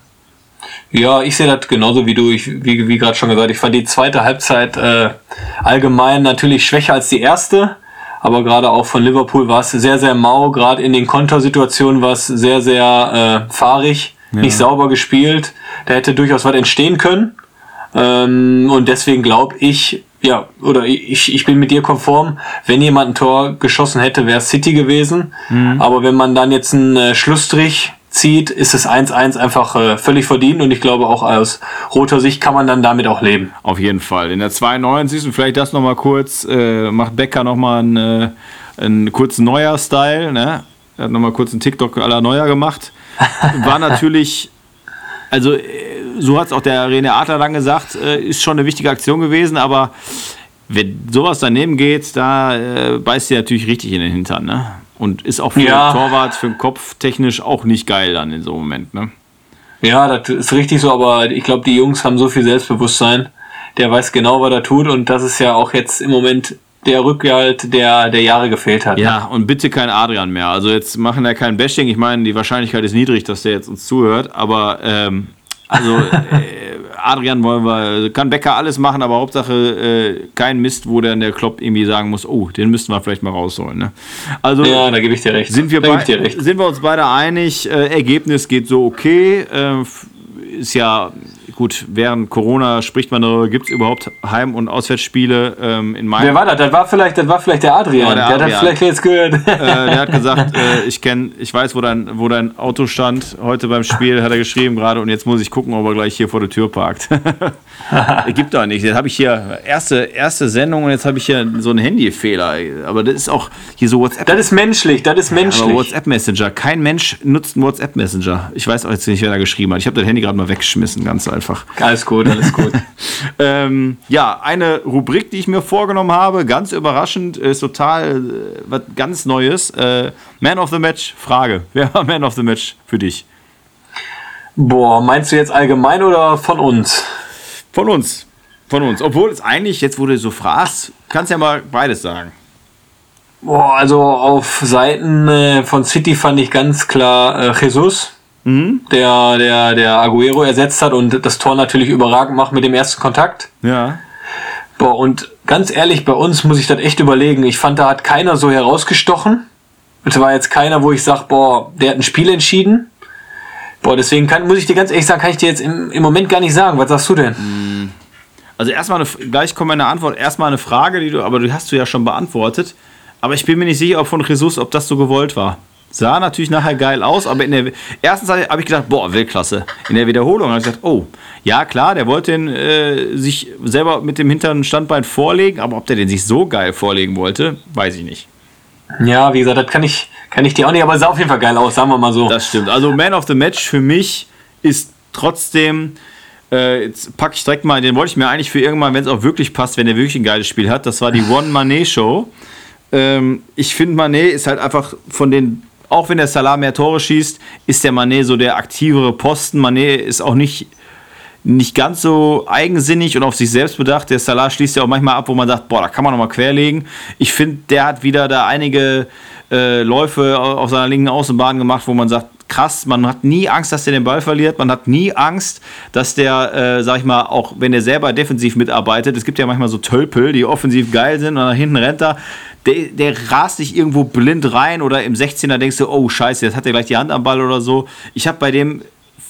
Ja, ich sehe das genauso wie du. Ich, wie wie gerade schon gesagt, ich fand die zweite Halbzeit äh, allgemein natürlich schwächer als die erste. Aber gerade auch von Liverpool war es sehr, sehr mau. Gerade in den Kontersituationen war es sehr, sehr äh, fahrig, ja. nicht sauber gespielt. Da hätte durchaus was entstehen können. Ähm, und deswegen glaube ich, ja, oder ich, ich bin mit dir konform, wenn jemand ein Tor geschossen hätte, wäre es City gewesen. Mhm. Aber wenn man dann jetzt einen äh, Schlussstrich zieht, ist es 1-1 einfach äh, völlig verdient und ich glaube auch aus roter Sicht kann man dann damit auch leben. Auf jeden Fall. In der 92. vielleicht das nochmal kurz, äh, macht Becker nochmal einen, äh, einen kurzen Neuer-Style, ne? Er hat nochmal kurz einen TikTok aller Neuer gemacht. War natürlich, also äh, so hat es auch der René Adler dann gesagt, äh, ist schon eine wichtige Aktion gewesen, aber wenn sowas daneben geht, da äh, beißt sie natürlich richtig in den Hintern, ne? Und ist auch für ja. den Torwart, für den Kopf technisch auch nicht geil dann in so einem Moment, ne? Ja, das ist richtig so, aber ich glaube, die Jungs haben so viel Selbstbewusstsein. Der weiß genau, was er tut und das ist ja auch jetzt im Moment der Rückhalt, der der Jahre gefehlt hat. Ja, ne? und bitte kein Adrian mehr. Also jetzt machen wir kein Bashing. Ich meine, die Wahrscheinlichkeit ist niedrig, dass der jetzt uns zuhört, aber ähm, also äh, Adrian wollen wir, kann Becker alles machen, aber Hauptsache äh, kein Mist, wo dann der Klopp irgendwie sagen muss, oh, den müssten wir vielleicht mal rausholen. Ne? Also ja, da gebe ich dir recht. Sind wir, dir recht. sind wir uns beide einig, äh, Ergebnis geht so okay, äh, ist ja gut, während Corona spricht man darüber, gibt es überhaupt Heim- und Auswärtsspiele ähm, in meinem. Wer war das? Das war vielleicht, das war vielleicht der Adrian. Ja, der, der Adrian. hat vielleicht jetzt gehört. Äh, der hat gesagt, äh, ich kenne, ich weiß, wo dein, wo dein Auto stand heute beim Spiel, hat er geschrieben gerade und jetzt muss ich gucken, ob er gleich hier vor der Tür parkt. Gibt doch nicht. Jetzt habe ich hier erste, erste Sendung und jetzt habe ich hier so einen Handyfehler. Aber das ist auch hier so WhatsApp. Das ist menschlich, das ist menschlich. Ja, WhatsApp Messenger. Kein Mensch nutzt einen WhatsApp Messenger. Ich weiß auch jetzt nicht, wer da geschrieben hat. Ich habe das Handy gerade mal weggeschmissen, ganz einfach einfach. Alles gut, alles gut. ähm, ja, eine Rubrik, die ich mir vorgenommen habe, ganz überraschend, ist total äh, was ganz Neues. Äh, Man of the Match, Frage. Wer war Man of the Match für dich? Boah, meinst du jetzt allgemein oder von uns? Von uns. Von uns. Obwohl es eigentlich, jetzt du so fragst, kannst ja mal beides sagen. Boah, also auf Seiten äh, von City fand ich ganz klar äh, Jesus mhm. der, der, der Aguero ersetzt hat und das Tor natürlich überragend macht mit dem ersten Kontakt. Ja. Boah, und ganz ehrlich, bei uns muss ich das echt überlegen. Ich fand, da hat keiner so herausgestochen. Es war jetzt keiner, wo ich sage, boah, der hat ein Spiel entschieden. Boah, deswegen kann, muss ich dir ganz ehrlich sagen, kann ich dir jetzt im, im Moment gar nicht sagen. Was sagst du denn? Mhm. Also erstmal eine, gleich kommt meine Antwort. Erstmal eine Frage, die du, aber die hast du ja schon beantwortet. Aber ich bin mir nicht sicher, ob von Jesus, ob das so gewollt war. Sah natürlich nachher geil aus, aber in der ersten Zeit habe ich gedacht, boah, Weltklasse. In der Wiederholung habe ich gesagt, oh, ja klar, der wollte den, äh, sich selber mit dem hinteren Standbein vorlegen, aber ob der den sich so geil vorlegen wollte, weiß ich nicht. Ja, wie gesagt, das kann ich, kann ich dir auch nicht, aber es sah auf jeden Fall geil aus, sagen wir mal so. Das stimmt. Also Man of the Match für mich ist trotzdem, äh, jetzt packe ich direkt mal, den wollte ich mir eigentlich für irgendwann, wenn es auch wirklich passt, wenn er wirklich ein geiles Spiel hat, das war die One Manet Show. Ähm, ich finde, Manet ist halt einfach von den auch wenn der Salah mehr Tore schießt, ist der Manet so der aktivere Posten. Manet ist auch nicht, nicht ganz so eigensinnig und auf sich selbst bedacht. Der Salah schließt ja auch manchmal ab, wo man sagt, boah, da kann man nochmal querlegen. Ich finde, der hat wieder da einige äh, Läufe auf seiner linken Außenbahn gemacht, wo man sagt, krass, man hat nie Angst, dass der den Ball verliert, man hat nie Angst, dass der, äh, sag ich mal, auch wenn der selber defensiv mitarbeitet, es gibt ja manchmal so Tölpel, die offensiv geil sind und nach hinten rennt er, der, der rast dich irgendwo blind rein oder im 16er denkst du, oh scheiße, jetzt hat er gleich die Hand am Ball oder so. Ich habe bei dem,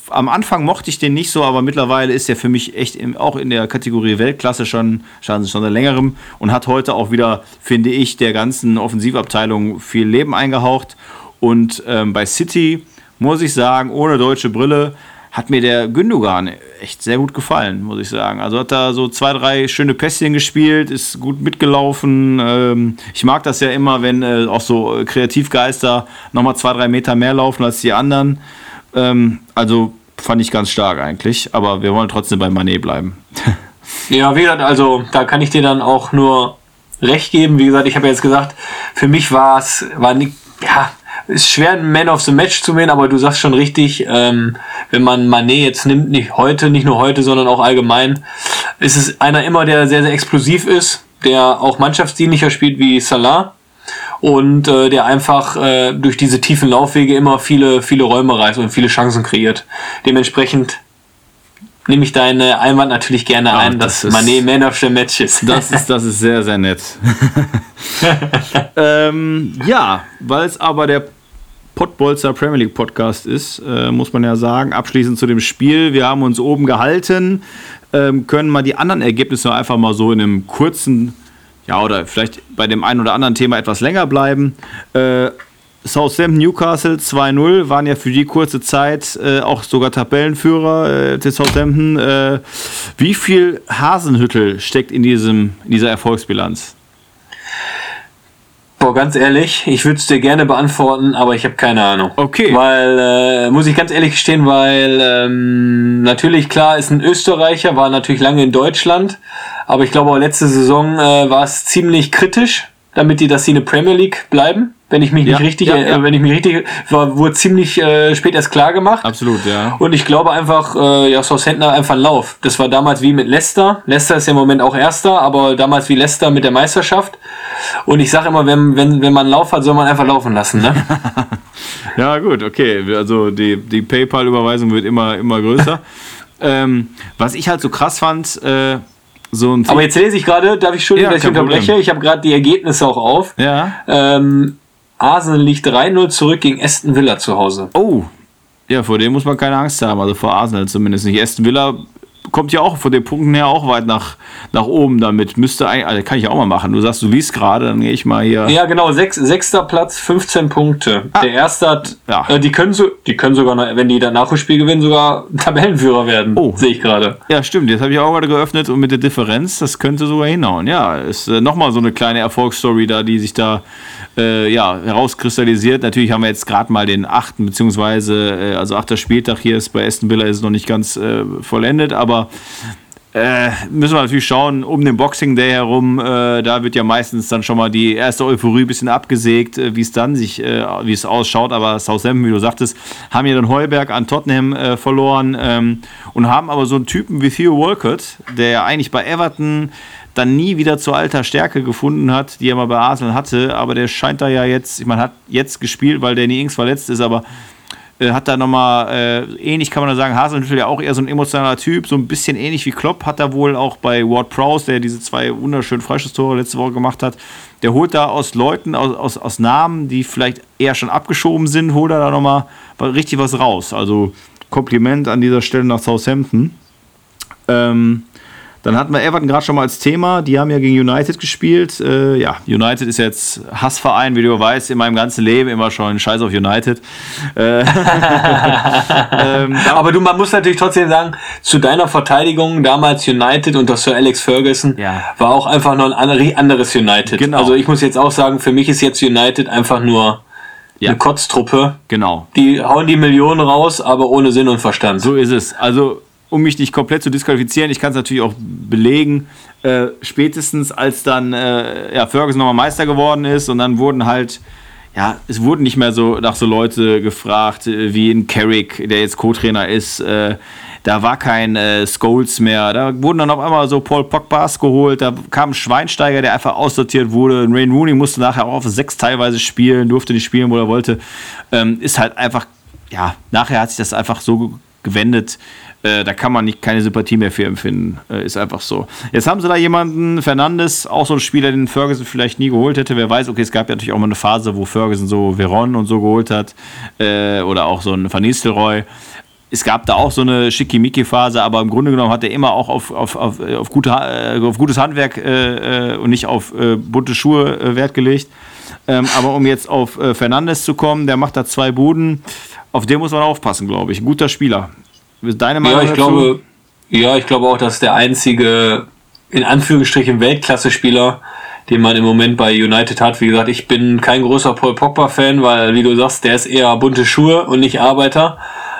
am Anfang mochte ich den nicht so, aber mittlerweile ist er für mich echt im, auch in der Kategorie Weltklasse schon, schon, schon seit längerem und hat heute auch wieder, finde ich, der ganzen Offensivabteilung viel Leben eingehaucht. Und ähm, bei City muss ich sagen, ohne deutsche Brille, hat mir der Gündogan echt sehr gut gefallen, muss ich sagen. Also hat da so zwei, drei schöne Pässchen gespielt, ist gut mitgelaufen. Ähm, ich mag das ja immer, wenn äh, auch so Kreativgeister nochmal zwei, drei Meter mehr laufen als die anderen. Ähm, also fand ich ganz stark eigentlich, aber wir wollen trotzdem bei Manet bleiben. ja, wie gesagt, also da kann ich dir dann auch nur recht geben. Wie gesagt, ich habe jetzt gesagt, für mich war es, war nicht, ja, ist schwer, einen Man of the Match zu wählen, aber du sagst schon richtig, ähm, wenn man Manet jetzt nimmt, nicht heute, nicht nur heute, sondern auch allgemein, ist es einer immer, der sehr, sehr explosiv ist, der auch mannschaftsdienlicher spielt wie Salah und äh, der einfach äh, durch diese tiefen Laufwege immer viele, viele Räume reißt und viele Chancen kreiert. Dementsprechend nehme ich deine Einwand natürlich gerne Ja, ein, das dass Mané Man of the Match ist. Das ist, das ist sehr, sehr nett. ähm, ja, weil es aber der Pottbolzer Premier League Podcast ist, äh, muss man ja sagen, abschließend zu dem Spiel. Wir haben uns oben gehalten, ähm, können mal die anderen Ergebnisse einfach mal so in einem kurzen, ja, oder vielleicht bei dem einen oder anderen Thema etwas länger bleiben. Äh, Southampton Newcastle 2-0 waren ja für die kurze Zeit äh, auch sogar Tabellenführer äh, des Southampton. Äh, wie viel Hasenhüttel steckt in, diesem, in dieser Erfolgsbilanz? Boah, ganz ehrlich, ich würde es dir gerne beantworten, aber ich habe keine Ahnung. Okay. Weil, äh, muss ich ganz ehrlich gestehen, weil ähm, natürlich klar ist ein Österreicher, war natürlich lange in Deutschland, aber ich glaube auch letzte Saison äh, war es ziemlich kritisch, damit die, dass sie in der Premier League bleiben. Wenn ich mich Ja, nicht richtig, ja, äh, ja. wenn ich mich richtig, war, wurde ziemlich äh, spät erst klar gemacht. Absolut, ja. Und ich glaube einfach, äh, ja, Southampton hat einfach einen Lauf. Das war damals wie mit Leicester. Leicester ist ja im Moment auch Erster, aber damals wie Leicester mit der Meisterschaft. Und ich sage immer, wenn, wenn, wenn man einen Lauf hat, soll man einfach laufen lassen. Ne? Ja, gut, okay. Also die, die PayPal-Überweisung wird immer, immer größer. ähm, was ich halt so krass fand, äh, so ein. aber jetzt lese ich gerade, darf ich Entschuldigung, Ja, dass ich unterbreche? Problem. Ich habe gerade die Ergebnisse auch auf. ja. Ähm, Arsenal liegt 3-0 zurück gegen Aston Villa zu Hause. Oh. Ja, vor dem muss man keine Angst haben. Also vor Arsenal zumindest nicht. Aston Villa kommt ja auch von den Punkten her auch weit nach, nach oben damit. Müsste eigentlich, also kann ich auch mal machen. Du sagst, du liest gerade, dann gehe ich mal hier. Ja, genau, sechs, sechster Platz, 15 Punkte. Der erste hat, Ja. äh, die, können so, die können sogar, wenn die dann Nachholspiel gewinnen, sogar Tabellenführer werden. Oh. Sehe ich gerade. Ja, stimmt. Jetzt habe ich auch gerade geöffnet und mit der Differenz, das könnte sogar hinhauen. Ja, ist äh, nochmal so eine kleine Erfolgsstory da, die sich da äh, ja, herauskristallisiert. Natürlich haben wir jetzt gerade mal den achten, beziehungsweise, äh, also achter Spieltag hier ist bei Aston Villa ist noch nicht ganz äh, vollendet, aber äh, müssen wir natürlich schauen, um den Boxing Day herum, äh, da wird ja meistens dann schon mal die erste Euphorie ein bisschen abgesägt, äh, wie es dann sich, wie es ausschaut. Aber Southampton, wie du sagtest, haben ja dann Heuberg an Tottenham verloren ähm, und haben aber so einen Typen wie Theo Walcott, der ja eigentlich bei Everton dann nie wieder zur alter Stärke gefunden hat, die er mal bei Arsenal hatte. Aber der scheint da ja jetzt, ich meine, hat jetzt gespielt, weil Danny Ings verletzt ist, aber äh, hat da nochmal, äh, ähnlich kann man da sagen, Hasenhüttl ja auch eher so ein emotionaler Typ, so ein bisschen ähnlich wie Klopp, hat er wohl auch bei Ward Prowse, der diese zwei wunderschönen Freistoßtore letzte Woche gemacht hat, der holt da aus Leuten, aus, aus, aus Namen, die vielleicht eher schon abgeschoben sind, holt er da nochmal richtig was raus. Also Kompliment an dieser Stelle nach Southampton. Ähm, dann hatten wir Everton gerade schon mal als Thema. Die haben ja gegen United gespielt. Äh, ja, United ist jetzt Hassverein, wie du weißt, in meinem ganzen Leben immer schon Scheiß auf United. Äh, ähm, Aber du, man muss natürlich trotzdem sagen, zu deiner Verteidigung damals United unter Sir Alex Ferguson Ja. war auch einfach noch ein andere- anderes United. Genau. Also ich muss jetzt auch sagen, für mich ist jetzt United einfach nur Ja. eine Kotztruppe. genau. Die hauen die Millionen raus, aber ohne Sinn und Verstand. So ist es. Also, um mich nicht komplett zu disqualifizieren, ich kann es natürlich auch belegen, äh, spätestens als dann äh, ja, Ferguson nochmal Meister geworden ist und dann wurden halt, ja, es wurden nicht mehr so nach so Leute gefragt, äh, wie ein Carrick, der jetzt Co-Trainer ist, äh, da war kein äh, Scholes mehr, da wurden dann auf einmal so Paul Pogba's geholt, da kam ein Schweinsteiger, der einfach aussortiert wurde, ein Rain Rooney musste nachher auch auf sechs teilweise spielen, durfte nicht spielen, wo er wollte, ähm, ist halt einfach, ja, nachher hat sich das einfach so gewendet, äh, da kann man nicht keine Sympathie mehr für empfinden. Äh, ist einfach so. Jetzt haben sie da jemanden, Fernandes, auch so ein Spieler, den Ferguson vielleicht nie geholt hätte. Wer weiß, okay, es gab ja natürlich auch mal eine Phase, wo Ferguson so Veron und so geholt hat. Äh, oder auch so ein Van Nistelrooy. Es gab da auch so eine Schickimicki-Phase, aber im Grunde genommen hat er immer auch auf, auf, auf, auf, gute, äh, auf gutes Handwerk äh, und nicht auf bunte Schuhe Wert gelegt. Ähm, aber um jetzt auf Fernandes zu kommen, der macht da zwei Buden. Auf den muss man aufpassen, glaube ich. Ein guter Spieler. Deine Meinung Ja, ich dazu? glaube, ja, ich glaube auch, dass der einzige, in Anführungsstrichen, Weltklasse-Spieler, den man im Moment bei United hat. Wie gesagt, ich bin kein großer Paul Pogba-Fan, weil, wie du sagst, der ist eher bunte Schuhe und nicht Arbeiter.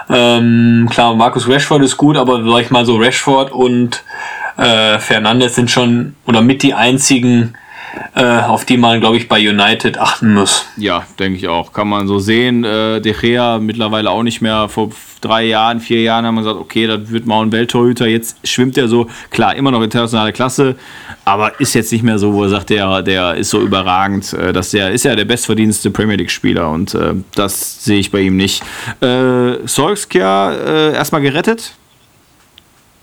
Ähm, klar, Markus Rashford ist gut, aber sag ich mal so, Rashford und äh, Fernandes sind schon oder mit die einzigen, äh, auf die man, glaube ich, bei United achten muss. Ja, denke ich auch. Kann man so sehen. Äh, De Gea mittlerweile auch nicht mehr. Vor drei Jahren, vier Jahren haben wir gesagt, okay, das wird mal ein Welttorhüter. Jetzt schwimmt er so, klar, immer noch internationale Klasse, aber ist jetzt nicht mehr so, wo er sagt, der, der ist so überragend. Äh, dass der ist ja der bestverdienste Premier League-Spieler und äh, das sehe ich bei ihm nicht. Äh, Solskjaer äh, erstmal gerettet.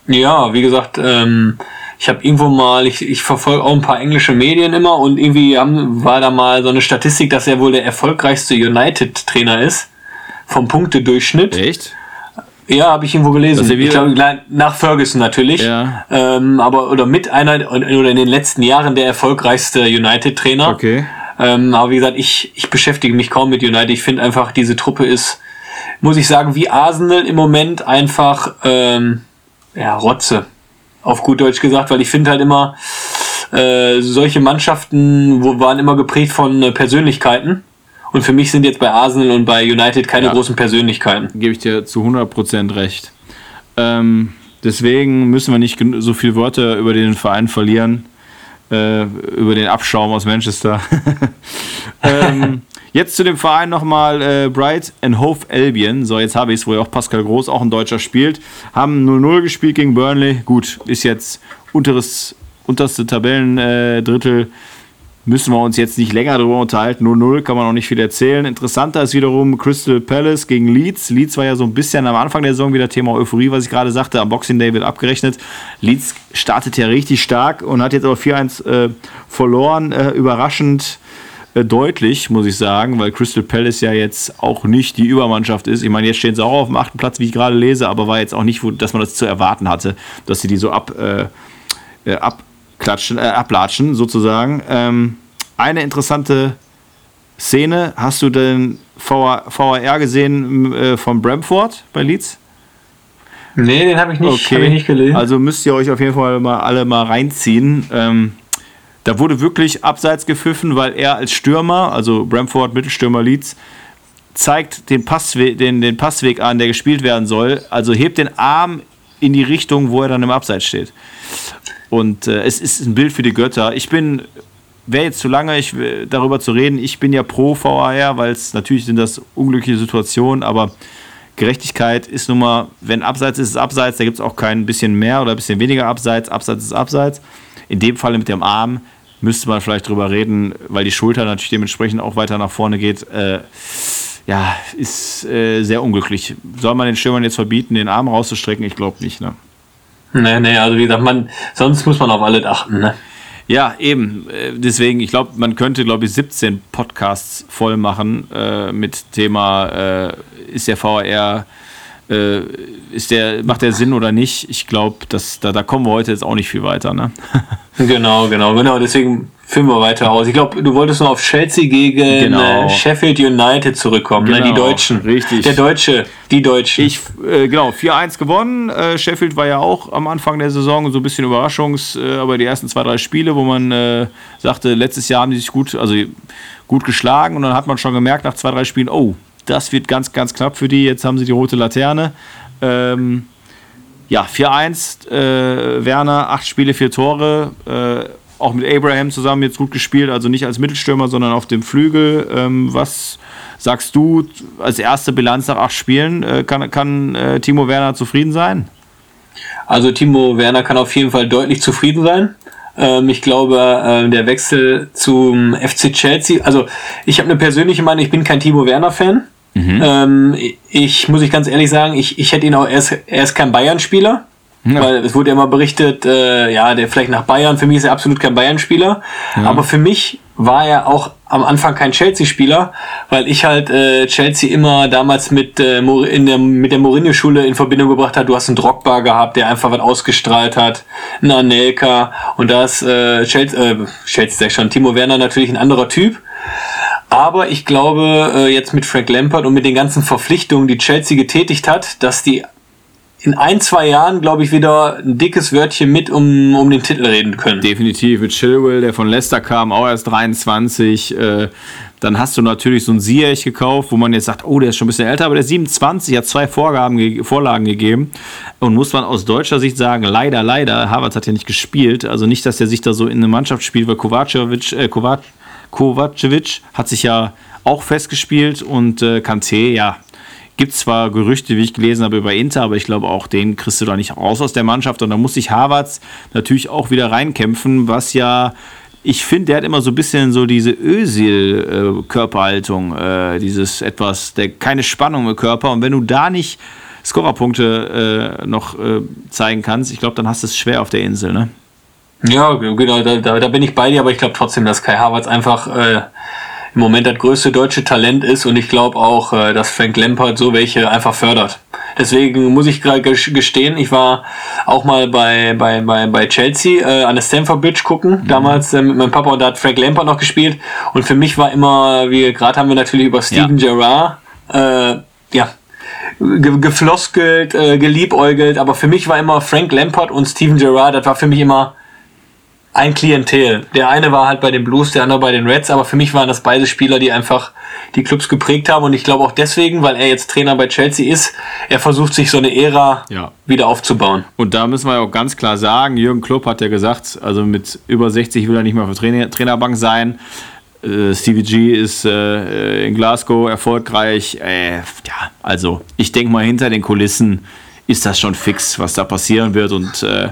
Ja, wie gesagt, ähm, ich habe irgendwo mal, ich, ich verfolge auch ein paar englische Medien immer und irgendwie haben, war da mal so eine Statistik, dass er wohl der erfolgreichste United-Trainer ist. Vom Punktedurchschnitt. Echt? Ja, habe ich irgendwo gelesen. Ich glaube, nach Ferguson natürlich. Ja. Ähm, aber oder mit einer oder in den letzten Jahren der erfolgreichste United-Trainer. Okay. Ähm, aber wie gesagt, ich, ich beschäftige mich kaum mit United. Ich finde einfach, diese Truppe ist, muss ich sagen, wie Arsenal im Moment einfach ähm, ja, Rotze. Auf gut Deutsch gesagt, weil ich finde halt immer, äh, solche Mannschaften wo, waren immer geprägt von äh, Persönlichkeiten. Und für mich sind jetzt bei Arsenal und bei United keine ja. großen Persönlichkeiten. Gebe ich dir zu 100% recht. Ähm, deswegen müssen wir nicht so viele Worte über den Verein verlieren, äh, über den Abschaum aus Manchester. ähm, jetzt zu dem Verein nochmal äh, Bright and Hove Albion. So, jetzt habe ich es, wo ja auch Pascal Groß, auch ein Deutscher, spielt. Haben 0-0 gespielt gegen Burnley. Gut, ist jetzt unteres, unterste Tabellendrittel. Äh, müssen wir uns jetzt nicht länger darüber unterhalten. 0-0 kann man auch nicht viel erzählen. Interessanter ist wiederum Crystal Palace gegen Leeds. Leeds war ja so ein bisschen am Anfang der Saison wieder Thema Euphorie, was ich gerade sagte. Am Boxing Day wird abgerechnet. Leeds startet ja richtig stark und hat jetzt aber 4-1 äh, verloren. Äh, überraschend deutlich, muss ich sagen, weil Crystal Palace ja jetzt auch nicht die Übermannschaft ist. Ich meine, jetzt stehen sie auch auf dem achten Platz, wie ich gerade lese, aber war jetzt auch nicht, dass man das zu erwarten hatte, dass sie die so ab, äh, äh ab klatschen, äh, ablatschen sozusagen. Ähm, eine interessante Szene, hast du den VAR gesehen äh, von Bramford bei Leeds? Nee, den habe ich, nicht, okay. hab ich nicht gelesen. Also müsst ihr euch auf jeden Fall mal alle mal reinziehen. Ähm, da wurde wirklich abseits gepfiffen, weil er als Stürmer, also Bramford, Mittelstürmer Leeds, zeigt den Passweg, den, den Passweg an, der gespielt werden soll. Also hebt den Arm in die Richtung, wo er dann im Abseits steht. Und äh, es ist ein Bild für die Götter. Ich bin, wäre jetzt zu lange, ich, darüber zu reden, ich bin ja pro VAR, weil es natürlich sind das unglückliche Situationen, aber Gerechtigkeit ist nun mal, wenn Abseits ist, ist Abseits, da gibt es auch kein bisschen mehr oder ein bisschen weniger Abseits, Abseits ist Abseits. In dem Fall mit dem Arm müsste man vielleicht drüber reden, weil die Schulter natürlich dementsprechend auch weiter nach vorne geht. Äh, ja, ist äh, sehr unglücklich. Soll man den Stürmern jetzt verbieten, den Arm rauszustrecken? Ich glaube nicht. Ne? Nee, nee, also wie gesagt, man, sonst muss man auf alles achten, ne? Ja, eben. Äh, deswegen, ich glaube, man könnte, glaube ich, 17 Podcasts voll machen äh, mit Thema, äh, ist der VR, äh, ist der, macht der Sinn oder nicht? Ich glaube, da, da kommen wir heute jetzt auch nicht viel weiter, ne? genau, genau, genau. Deswegen führen wir weiter aus. Ich glaube, du wolltest noch auf Chelsea gegen genau. Äh, Sheffield United zurückkommen, genau. ne? die genau, Deutschen. Richtig. Der Deutsche, die Deutschen. Ich, äh, genau, 4-1 gewonnen. Äh, Sheffield war ja auch am Anfang der Saison so ein bisschen Überraschungs, äh, aber die ersten zwei, drei Spiele, wo man äh, sagte, letztes Jahr haben die sich gut, also gut geschlagen und dann hat man schon gemerkt nach zwei, drei Spielen, oh, das wird ganz, ganz knapp für die. Jetzt haben sie die rote Laterne. Ähm, ja, 4-1, äh, Werner, acht Spiele, vier Tore auch mit Abraham zusammen jetzt gut gespielt, also nicht als Mittelstürmer, sondern auf dem Flügel. Ähm, was sagst du als erste Bilanz nach acht Spielen? Äh, kann kann äh, Timo Werner zufrieden sein? Also Timo Werner kann auf jeden Fall deutlich zufrieden sein. Ähm, ich glaube, äh, der Wechsel zum FC Chelsea, also ich habe eine persönliche Meinung, ich bin kein Timo Werner-Fan. Mhm. Ähm, ich muss ich ganz ehrlich sagen, ich, ich hätte ihn auch, er ist, er ist kein Bayern-Spieler. Ja. Weil es wurde ja immer berichtet, äh, ja, der vielleicht nach Bayern, für mich ist er absolut kein Bayern-Spieler. Ja. Aber für mich war er auch am Anfang kein Chelsea-Spieler, weil ich halt äh, Chelsea immer damals mit, äh, in der, mit der Mourinho-Schule in Verbindung gebracht hat. Du hast einen Drogba gehabt, der einfach was ausgestrahlt hat, einen Anelka und da ist äh, Chelsea, äh, Chelsea sag ich schon, Timo Werner natürlich ein anderer Typ. Aber ich glaube, äh, jetzt mit Frank Lampard und mit den ganzen Verpflichtungen, die Chelsea getätigt hat, dass die in ein, zwei Jahren, glaube ich, wieder ein dickes Wörtchen mit um, um den Titel reden können. Definitiv. Mit Chilwell, der von Leicester kam, auch erst 23. Äh, dann hast du natürlich so einen Ziyech gekauft, wo man jetzt sagt, oh, der ist schon ein bisschen älter, aber der 27 hat zwei Vorgaben, Vorlagen gegeben. Und muss man aus deutscher Sicht sagen, leider, leider, Harvard hat ja nicht gespielt. Also nicht, dass er sich da so in eine Mannschaft spielt, weil Kovacevic, äh, Kovac, Kovacevic hat sich ja auch festgespielt und äh, Kanté, ja, Gibt zwar Gerüchte, wie ich gelesen habe, über Inter, aber ich glaube, auch den kriegst du da nicht raus aus der Mannschaft. Und da muss sich Havertz natürlich auch wieder reinkämpfen, was ja ich finde, der hat immer so ein bisschen so diese Ösil-Körperhaltung, äh, dieses etwas, der keine Spannung im Körper. Und wenn du da nicht Scorerpunkte äh, noch äh, zeigen kannst, ich glaube, dann hast du es schwer auf der Insel, ne? Ja, genau, da, da, bin ich bei dir, aber ich glaube trotzdem, dass Kai Havertz einfach äh, im Moment das größte deutsche Talent ist und ich glaube auch, äh, dass Frank Lampard so welche einfach fördert. Deswegen muss ich gerade gestehen, ich war auch mal bei, bei, bei, bei Chelsea äh, an der Stamford Bridge gucken, mhm. damals äh, mit meinem Papa und da hat Frank Lampard noch gespielt und für mich war immer, wie gerade haben wir natürlich über Steven ja. Gerrard, äh, ja, gefloskelt, äh, geliebäugelt, aber für mich war immer Frank Lampard und Steven Gerrard, das war für mich immer ein Klientel. Der eine war halt bei den Blues, der andere bei den Reds, aber für mich waren das beide Spieler, die einfach die Clubs geprägt haben und ich glaube auch deswegen, weil er jetzt Trainer bei Chelsea ist, er versucht sich so eine Ära ja. wieder aufzubauen. Und da müssen wir auch ganz klar sagen, Jürgen Klopp hat ja gesagt, also mit über 60 will er nicht mehr auf der Trainerbank sein. Äh, Stevie G ist äh, in Glasgow erfolgreich. Äh, ja, also ich denke mal, hinter den Kulissen ist das schon fix, was da passieren wird und äh,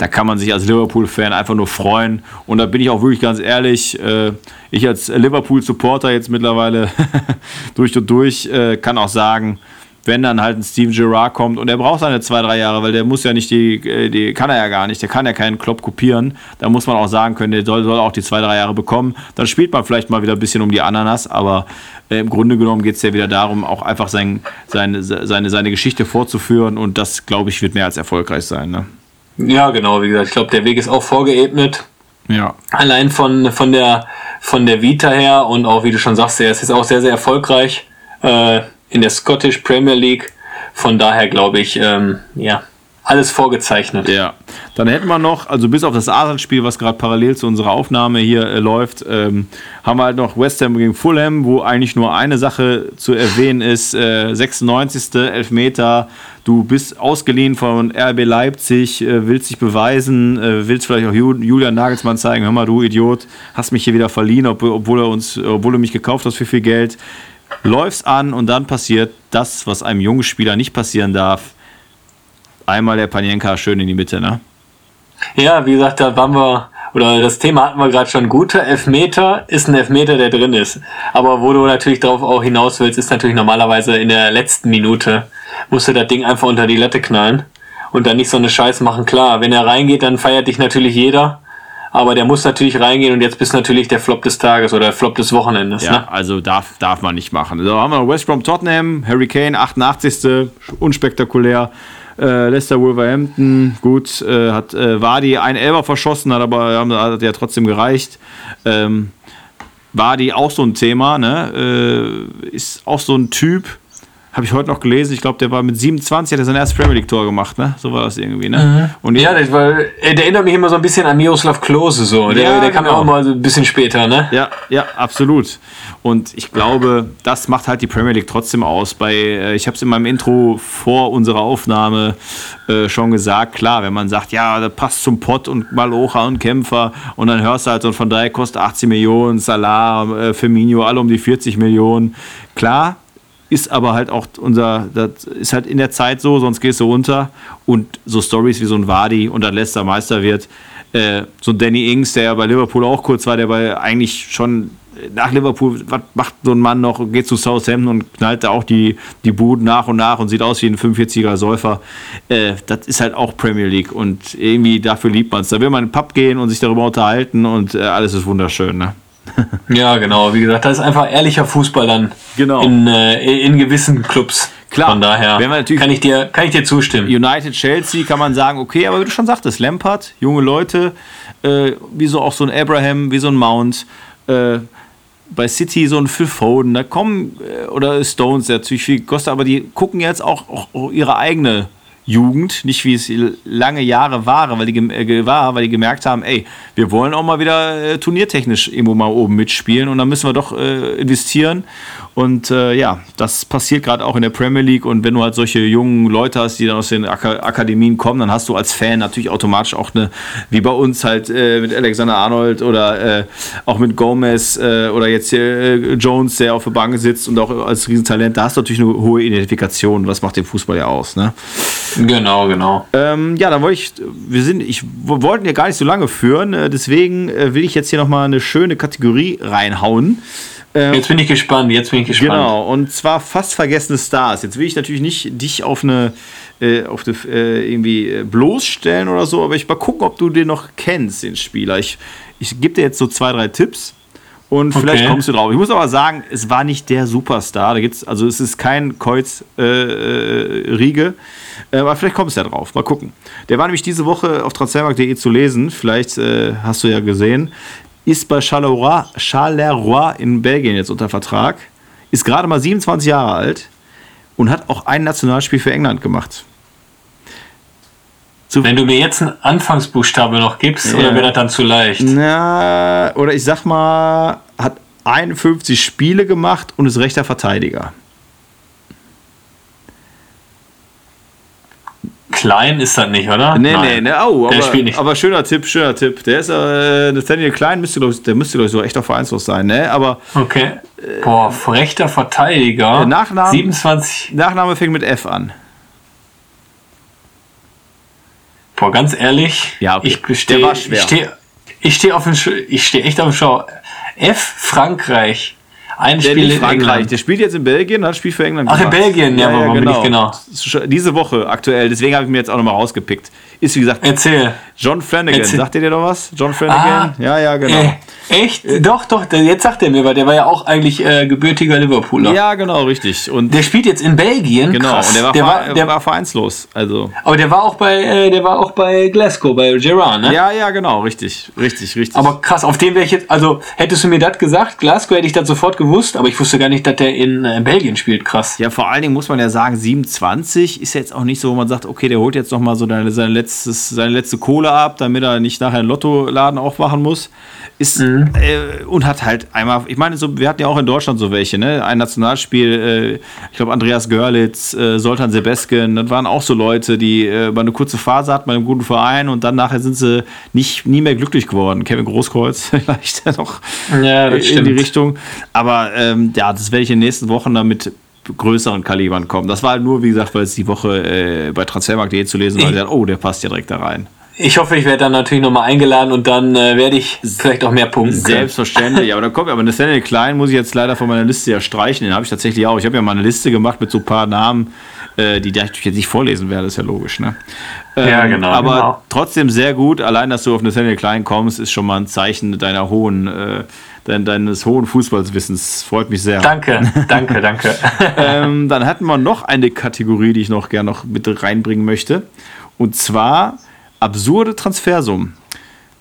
da kann man sich als Liverpool-Fan einfach nur freuen. Und da bin ich auch wirklich ganz ehrlich, äh, ich als Liverpool-Supporter jetzt mittlerweile durch und durch äh, kann auch sagen, wenn dann halt ein Steven Gerrard kommt und er braucht seine zwei, drei Jahre, weil der muss ja nicht die, äh, die kann er ja gar nicht, der kann ja keinen Klopp kopieren. Da muss man auch sagen können, der soll, soll auch die zwei, drei Jahre bekommen. Dann spielt man vielleicht mal wieder ein bisschen um die Ananas, aber äh, im Grunde genommen geht es ja wieder darum, auch einfach sein, seine, seine, seine Geschichte fortzuführen und das, glaube ich, wird mehr als erfolgreich sein. Ne? Ja, genau, wie gesagt, ich glaube, der Weg ist auch vorgeebnet. Ja. Allein von, von, der, von der Vita her und auch, wie du schon sagst, er ist jetzt auch sehr, sehr erfolgreich äh, in der Scottish Premier League. Von daher glaube ich, ähm, ja, alles vorgezeichnet. Ja, dann hätten wir noch, also bis auf das Arsenal-Spiel, was gerade parallel zu unserer Aufnahme hier äh, läuft, ähm, haben wir halt noch West Ham gegen Fulham, wo eigentlich nur eine Sache zu erwähnen ist: äh, 96. Elfmeter. Du bist ausgeliehen von RB Leipzig, äh, willst dich beweisen, äh, willst vielleicht auch Julian Nagelsmann zeigen: Hör mal, du Idiot, hast mich hier wieder verliehen, ob, obwohl, er uns, obwohl du mich gekauft hast für viel Geld. Läufst an und dann passiert das, was einem jungen Spieler nicht passieren darf einmal der Panienka schön in die Mitte, ne? Ja, wie gesagt, da waren wir, oder das Thema hatten wir gerade schon. Guter Elfmeter ist ein Elfmeter, der drin ist. Aber wo du natürlich darauf auch hinaus willst, ist natürlich normalerweise in der letzten Minute, musst du das Ding einfach unter die Latte knallen und dann nicht so eine Scheiß machen. Klar, wenn er reingeht, dann feiert dich natürlich jeder. Aber der muss natürlich reingehen und jetzt bist du natürlich der Flop des Tages oder der Flop des Wochenendes. Ja, ne? also darf, darf man nicht machen. So haben wir West Brom Tottenham, Harry Kane, 88. unspektakulär. Äh, Leicester Wolverhampton, gut, äh, hat äh, Wadi ein Elber verschossen, hat aber haben, hat ja trotzdem gereicht. Ähm, Wadi auch so ein Thema, ne? Äh, ist auch so ein Typ, habe ich heute noch gelesen. Ich glaube, der war mit 27, hat er sein erstes Premier League Tor gemacht, ne? So war das irgendwie, ne? Mhm. Und ja, das war, der erinnert mich immer so ein bisschen an Miroslav Klose, so. Der, ja, der kam ja genau. auch mal so ein bisschen später, ne? Ja, ja, absolut. Und ich glaube, das macht halt die Premier League trotzdem aus. Bei, äh, ich habe es in meinem Intro vor unserer Aufnahme äh, schon gesagt, klar, wenn man sagt, ja, das passt zum Pott und Malocha und Kämpfer und dann hörst du halt so von daher kostet 18 Millionen, Salah, äh, Firmino, alle um die 40 Millionen. Klar, ist aber halt auch unser, das ist halt in der Zeit so, sonst gehst du unter. Und so Stories wie so ein Wadi und dann letzter Meister wird, äh, so ein Danny Ings, der ja bei Liverpool auch kurz war, der bei eigentlich schon nach Liverpool, was macht so ein Mann noch, geht zu Southampton und knallt da auch die, die Buden nach und nach und sieht aus wie ein 45er Säufer. Äh, das ist halt auch Premier League und irgendwie dafür liebt man es. Da will man in den Pub gehen und sich darüber unterhalten und äh, alles ist wunderschön. Ne? ja, genau. Wie gesagt, das ist einfach ehrlicher Fußball dann genau. in, äh, in gewissen Clubs. Klar, Von daher kann, ich dir, kann ich dir zustimmen. United, Chelsea kann man sagen, okay, aber wie du schon sagtest, Lampard, junge Leute, äh, wie so auch so ein Abraham, wie so ein Mount, äh, bei City so ein Phil Foden, da kommen, äh, oder Stones, der natürlich viel kostet, aber die gucken jetzt auch, auch ihre eigene Jugend, nicht wie es lange Jahre war, weil die, äh, war, weil die gemerkt haben, ey, wir wollen auch mal wieder äh, turniertechnisch irgendwo mal oben mitspielen und dann müssen wir doch äh, investieren. Und äh, ja, das passiert gerade auch in der Premier League. Und wenn du halt solche jungen Leute hast, die dann aus den Ak Akademien kommen, dann hast du als Fan natürlich automatisch auch eine, wie bei uns halt äh, mit Alexander Arnold oder äh, auch mit Gomez oder jetzt Jones, der auf der Bank sitzt und auch als Riesentalent, da hast du natürlich eine hohe Identifikation. Was macht den Fußball ja aus, ne? Genau, genau. Ähm, ja, dann wollte ich, wir sind, ich wollten ja gar nicht so lange führen, äh, deswegen äh, will ich jetzt hier nochmal eine schöne Kategorie reinhauen, Ähm, jetzt bin ich gespannt, jetzt bin ich gespannt. Genau, und zwar fast vergessene Stars. Jetzt will ich natürlich nicht dich auf eine, äh, auf eine äh, irgendwie äh, bloßstellen oder so, aber ich mal gucken, ob du den noch kennst, den Spieler. Ich, ich gebe dir jetzt so zwei, drei Tipps und okay. vielleicht kommst du drauf. Ich muss aber sagen, es war nicht der Superstar. Da gibt's, also es ist kein Kreuz-Riege. Äh, aber vielleicht kommst du ja drauf. Mal gucken. Der war nämlich diese Woche auf transfermarkt.de zu lesen. Vielleicht äh, hast du ja gesehen ist bei Charleroi, Charleroi in Belgien jetzt unter Vertrag, ist gerade mal 27 Jahre alt und hat auch ein Nationalspiel für England gemacht. So, Wenn du mir jetzt einen Anfangsbuchstabe noch gibst, ja. oder wäre das dann zu leicht? Na, oder ich sag mal, hat 51 Spiele gemacht und ist rechter Verteidiger. Klein ist das nicht, oder? Nee, Nein. nee, nee. Oh, der aber, spielt nicht. aber schöner Tipp, schöner Tipp. Der ist, äh, Nathaniel Klein müsste, glaub, der müsste, glaube ich, so echt auf vereinslos sein, ne? Aber. Okay. Boah, rechter Verteidiger. Nachname, 27. Nachname fängt mit F an. Boah, ganz ehrlich. Ja, okay. Ich stehe, ich stehe, ich stehe auf dem, ich stehe echt auf dem Schau. F Frankreich. Ein der Spiel in Frankreich. England. Der spielt jetzt in Belgien, hat Spiel für England Ach, gemacht. in Belgien, ja, ja, ja genau. genau. Diese Woche aktuell, deswegen habe ich mir jetzt auch nochmal rausgepickt. Ist wie gesagt. Erzähl. John Flanagan, Erzähl. sagt ihr dir noch was? John Flanagan? Ah, ja, ja, genau. Äh, echt? Äh, doch, doch, jetzt sagt er mir, weil der war ja auch eigentlich äh, gebürtiger Liverpooler. Ja, genau, richtig. Und der spielt jetzt in Belgien. Genau, Krass. und der war, der war, der war vereinslos. Also. Aber der war auch bei, äh, der war auch bei Glasgow, bei Gerard, ne? Ja, ja, genau, richtig, richtig, richtig. Aber krass, auf den wäre ich jetzt, also hättest du mir das gesagt, Glasgow hätte ich das sofort gewusst, aber ich wusste gar nicht, dass der in äh, Belgien spielt, krass. Ja, vor allen Dingen muss man ja sagen, 27 ist jetzt auch nicht so, wo man sagt, okay, der holt jetzt nochmal so seine, seine, letztes, seine letzte Kohle ab, damit er nicht nachher einen Lottoladen aufmachen muss. Ist, mhm. äh, und hat halt einmal, ich meine, so, wir hatten ja auch in Deutschland so welche, ne? Ein Nationalspiel, äh, ich glaube Andreas Görlitz, äh, Soltan Sebesken, das waren auch so Leute, die äh, mal eine kurze Phase hatten bei einem guten Verein und dann nachher sind sie nicht, nie mehr glücklich geworden. Kevin Großkreuz vielleicht noch ja, in stimmt. die Richtung. Aber ähm, ja, das werde ich in den nächsten Wochen damit größeren Kalibern kommen. Das war halt nur, wie gesagt, weil es die Woche äh, bei transfermarkt.de zu lesen war, oh, der passt ja direkt da rein. Ich hoffe, ich werde dann natürlich nochmal eingeladen und dann äh, werde ich vielleicht auch mehr Punkte. Selbstverständlich, aber dann kommt aber Nathaniel Klein muss ich jetzt leider von meiner Liste ja streichen. Den habe ich tatsächlich auch. Ich habe ja mal eine Liste gemacht mit so ein paar Namen, äh, die, ich jetzt nicht vorlesen werde, ist ja logisch. Ne? Ähm, ja, genau. Aber genau. trotzdem sehr gut. Allein, dass du auf Nathaniel Klein kommst, ist schon mal ein Zeichen deiner hohen, äh, dein, deines hohen Fußballwissens. Freut mich sehr. Danke, danke, danke. ähm, dann hatten wir noch eine Kategorie, die ich noch gerne noch mit reinbringen möchte. Und zwar absurde Transfersummen.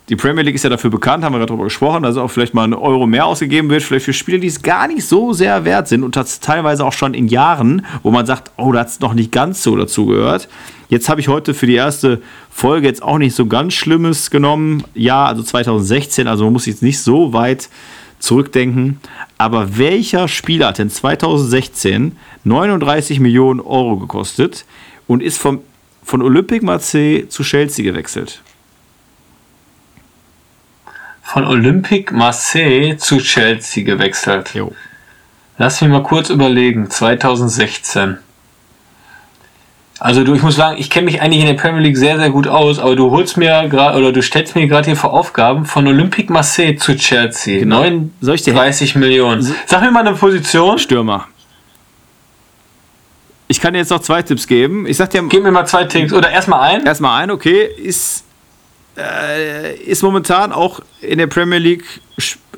Die Premier League ist ja dafür bekannt, haben wir gerade darüber gesprochen, dass auch vielleicht mal ein Euro mehr ausgegeben wird, vielleicht für Spiele, die es gar nicht so sehr wert sind und das teilweise auch schon in Jahren, wo man sagt, oh, da hat es noch nicht ganz so dazu gehört. Jetzt habe ich heute für die erste Folge jetzt auch nicht so ganz Schlimmes genommen. Ja, also 2016, also man muss jetzt nicht so weit zurückdenken. Aber welcher Spieler hat denn 2016 39 Millionen Euro gekostet und ist vom von Olympique Marseille zu Chelsea gewechselt. Von Olympique Marseille zu Chelsea gewechselt. Jo. Lass mich mal kurz überlegen. 2016. Also du, ich muss sagen, ich kenne mich eigentlich in der Premier League sehr, sehr gut aus, aber du holst mir gerade oder du stellst mir gerade hier vor Aufgaben von Olympique Marseille zu Chelsea. Genau. 39 Millionen. Sag mir mal eine Position. Stürmer. Ich kann dir jetzt noch zwei Tipps geben. Ich sag dir. Gib mir mal zwei Tipps. Oder erstmal ein. Erstmal ein, okay. Ist, äh, ist momentan auch in der Premier League,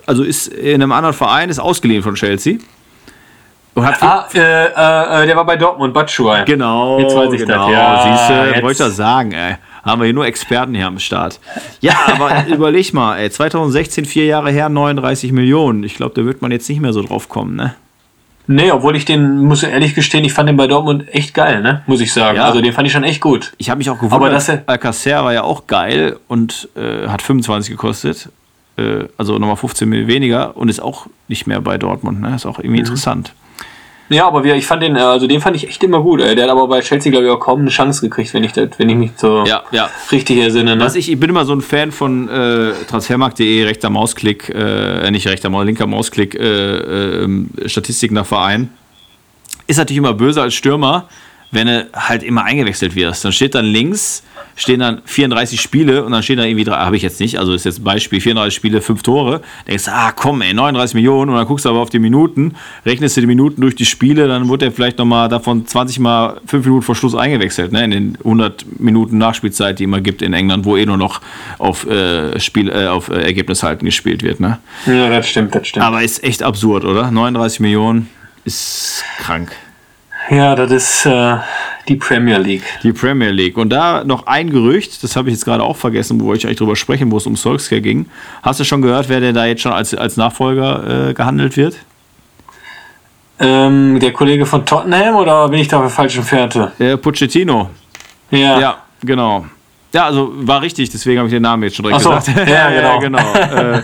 also ist in einem anderen Verein, ist ausgeliehen von Chelsea. Und hat ah, äh, äh, der war bei Dortmund, Batshuayi. Genau. Jetzt weiß ich genau. das. Ja, Siehst du, wollte ich das sagen, ey. Haben wir hier nur Experten hier am Start. Ja, aber überleg mal, ey, 2016, vier Jahre her, 39 Millionen. Ich glaube, da wird man jetzt nicht mehr so drauf kommen, ne? Nee, obwohl ich den, muss ehrlich gestehen, ich fand den bei Dortmund echt geil, ne? Muss ich sagen. Ja. Also den fand ich schon echt gut. Ich habe mich auch gewundert, Aber das, Alcacer war ja auch geil und äh, hat 25 gekostet. Äh, also nochmal 15 Millionen weniger und ist auch nicht mehr bei Dortmund, ne? Ist auch irgendwie mhm. interessant. Ja, aber ich fand den, also den fand ich echt immer gut. Ey. Der hat aber bei Chelsea, glaube ich, auch kaum eine Chance gekriegt, wenn ich, das, wenn ich mich so ja, ja. richtig ersinne. Ne? Was ich, ich bin immer so ein Fan von äh, Transfermarkt.de, rechter Mausklick, äh, nicht rechter Maus, linker Mausklick, äh, äh, Statistik nach Verein. Ist natürlich immer böse als Stürmer, wenn du halt immer eingewechselt wirst. Dann steht dann links, stehen dann 34 Spiele und dann stehen da irgendwie drei, habe ich jetzt nicht, also ist jetzt ein Beispiel, 34 Spiele, 5 Tore. Denkst du, ah komm ey, 39 Millionen und dann guckst du aber auf die Minuten, rechnest du die Minuten durch die Spiele, dann wurde er vielleicht nochmal davon 20 mal 5 Minuten vor Schluss eingewechselt, ne, in den 100 Minuten Nachspielzeit, die immer gibt in England, wo eh nur noch auf, äh, Spiel, äh, auf äh, Ergebnis halten gespielt wird. Ne? Ja, das stimmt, das stimmt. Aber ist echt absurd, oder? 39 Millionen ist krank. Ja, das ist äh, die Premier League. Die Premier League. Und da noch ein Gerücht, das habe ich jetzt gerade auch vergessen, wo ich eigentlich drüber sprechen, wo es um Solskjaer ging. Hast du schon gehört, wer denn da jetzt schon als, als Nachfolger äh, gehandelt wird? Ähm, der Kollege von Tottenham oder bin ich da auf der falschen Fährte? Der Pochettino. Ja. Ja, genau. Ja, also war richtig, deswegen habe ich den Namen jetzt schon direkt so, gesagt. ja, genau. genau. Äh,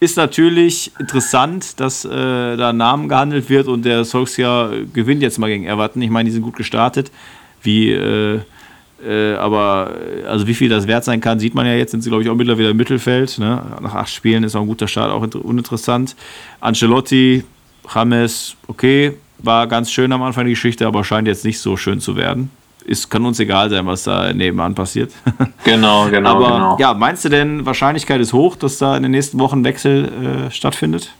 ist natürlich interessant, dass äh, da Namen gehandelt wird und der Solskjaer gewinnt jetzt mal gegen Everton. Ich meine, die sind gut gestartet. Wie, äh, äh, aber also wie viel das wert sein kann, sieht man ja jetzt. Sind sie, glaube ich, auch mittlerweile im Mittelfeld. Ne? Nach acht Spielen ist auch ein guter Start, auch inter- uninteressant. Ancelotti, James, okay, war ganz schön am Anfang die Geschichte, aber scheint jetzt nicht so schön zu werden. Ist, kann uns egal sein, was da nebenan passiert. Genau, genau, Aber genau. ja, meinst du denn, Wahrscheinlichkeit ist hoch, dass da in den nächsten Wochen Wechsel äh, stattfindet?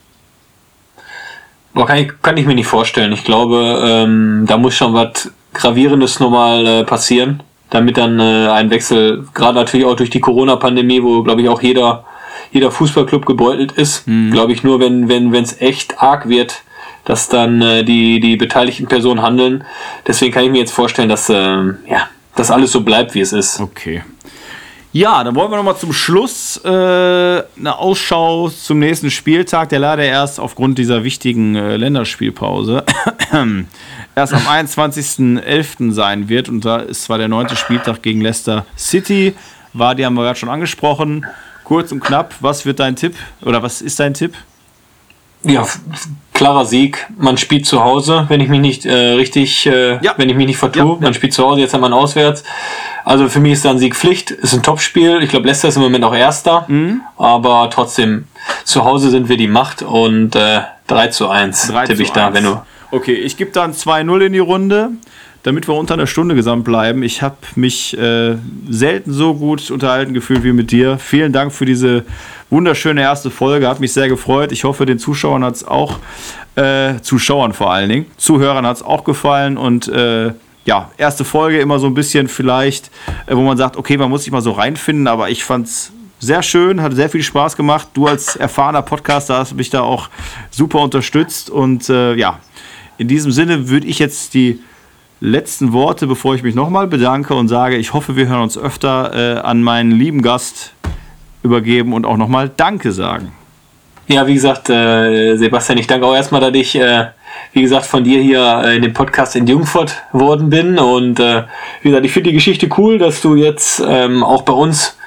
Kann, ich, kann ich mir nicht vorstellen. Ich glaube, ähm, da muss schon was Gravierendes nochmal äh, passieren, damit dann äh, ein Wechsel, gerade natürlich auch durch die Corona-Pandemie, wo, glaube ich, auch jeder, jeder Fußballclub gebeutelt ist, glaube ich, nur wenn wenn wenn, es echt arg wird, dass dann äh, die, die beteiligten Personen handeln. Deswegen kann ich mir jetzt vorstellen, dass ähm, ja, das alles so bleibt, wie es ist. Okay. Ja, dann wollen wir nochmal zum Schluss äh, eine Ausschau zum nächsten Spieltag, der leider erst aufgrund dieser wichtigen äh, Länderspielpause erst am 21.11. sein wird. Und da ist zwar der neunte Spieltag gegen Leicester City, war, die haben wir gerade schon angesprochen. Kurz und knapp, was wird dein Tipp? Oder was ist dein Tipp? Ja, klarer Sieg. Man spielt zu Hause, wenn ich mich nicht äh, richtig, äh, Ja. wenn ich mich nicht vertue. Ja, ja. Man spielt zu Hause, jetzt wir einen auswärts. Also für mich ist da ein Sieg Pflicht. Ist ein Topspiel. Ich glaube, Leicester ist im Moment auch Erster. Mhm. Aber trotzdem, zu Hause sind wir die Macht und äh, 3 zu 1 3 tippe ich da, 1. wenn du. Okay, ich gebe dann 2-0 in die Runde, damit wir unter einer Stunde gesamt bleiben. Ich habe mich äh, selten so gut unterhalten gefühlt wie mit dir. Vielen Dank für diese wunderschöne erste Folge. Hat mich sehr gefreut. Ich hoffe, den Zuschauern hat es auch, äh, Zuschauern vor allen Dingen, Zuhörern hat es auch gefallen und äh, ja, erste Folge immer so ein bisschen vielleicht, äh, wo man sagt, okay, man muss sich mal so reinfinden, aber ich fand's sehr schön, hat sehr viel Spaß gemacht. Du als erfahrener Podcaster hast mich da auch super unterstützt und äh, ja, in diesem Sinne würde ich jetzt die letzten Worte, bevor ich mich nochmal bedanke und sage, ich hoffe, wir hören uns öfter äh, an meinen lieben Gast übergeben und auch nochmal Danke sagen. Ja, wie gesagt, äh, Sebastian, ich danke auch erstmal, dass ich, äh, wie gesagt, von dir hier äh, in dem Podcast in Jungfurt worden bin. Und äh, wie gesagt, ich finde die Geschichte cool, dass du jetzt ähm, auch bei uns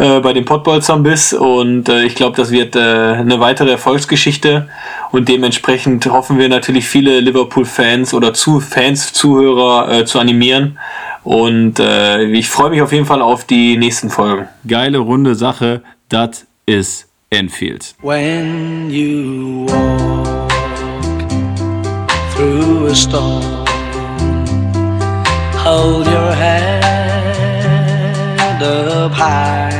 äh, bei den Pottbolzern bist. Und äh, ich glaube, das wird äh, eine weitere Erfolgsgeschichte. Und dementsprechend hoffen wir natürlich viele Liverpool-Fans oder zu Fans, Zuhörer äh, zu animieren. Und äh, ich freue mich auf jeden Fall auf die nächsten Folgen. Geile, runde Sache, das ist Enfield. When you walk through a storm, hold your head up high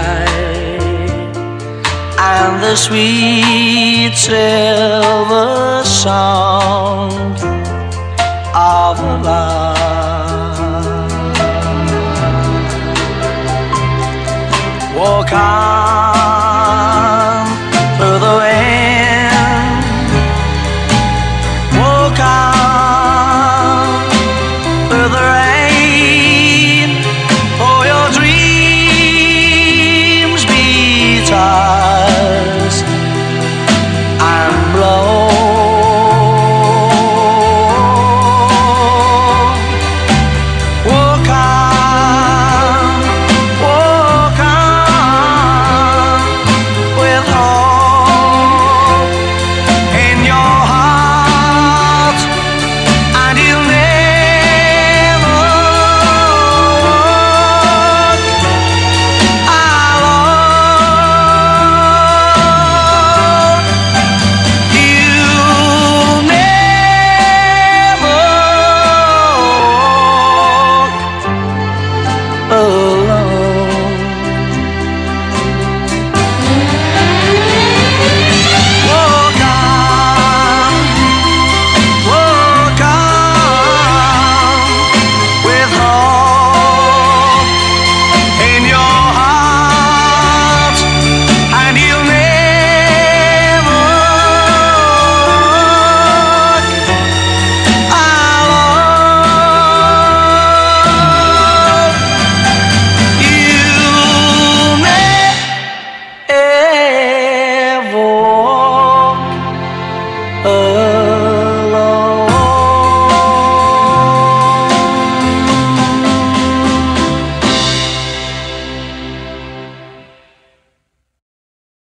and the sweet silver song of love. Walk on.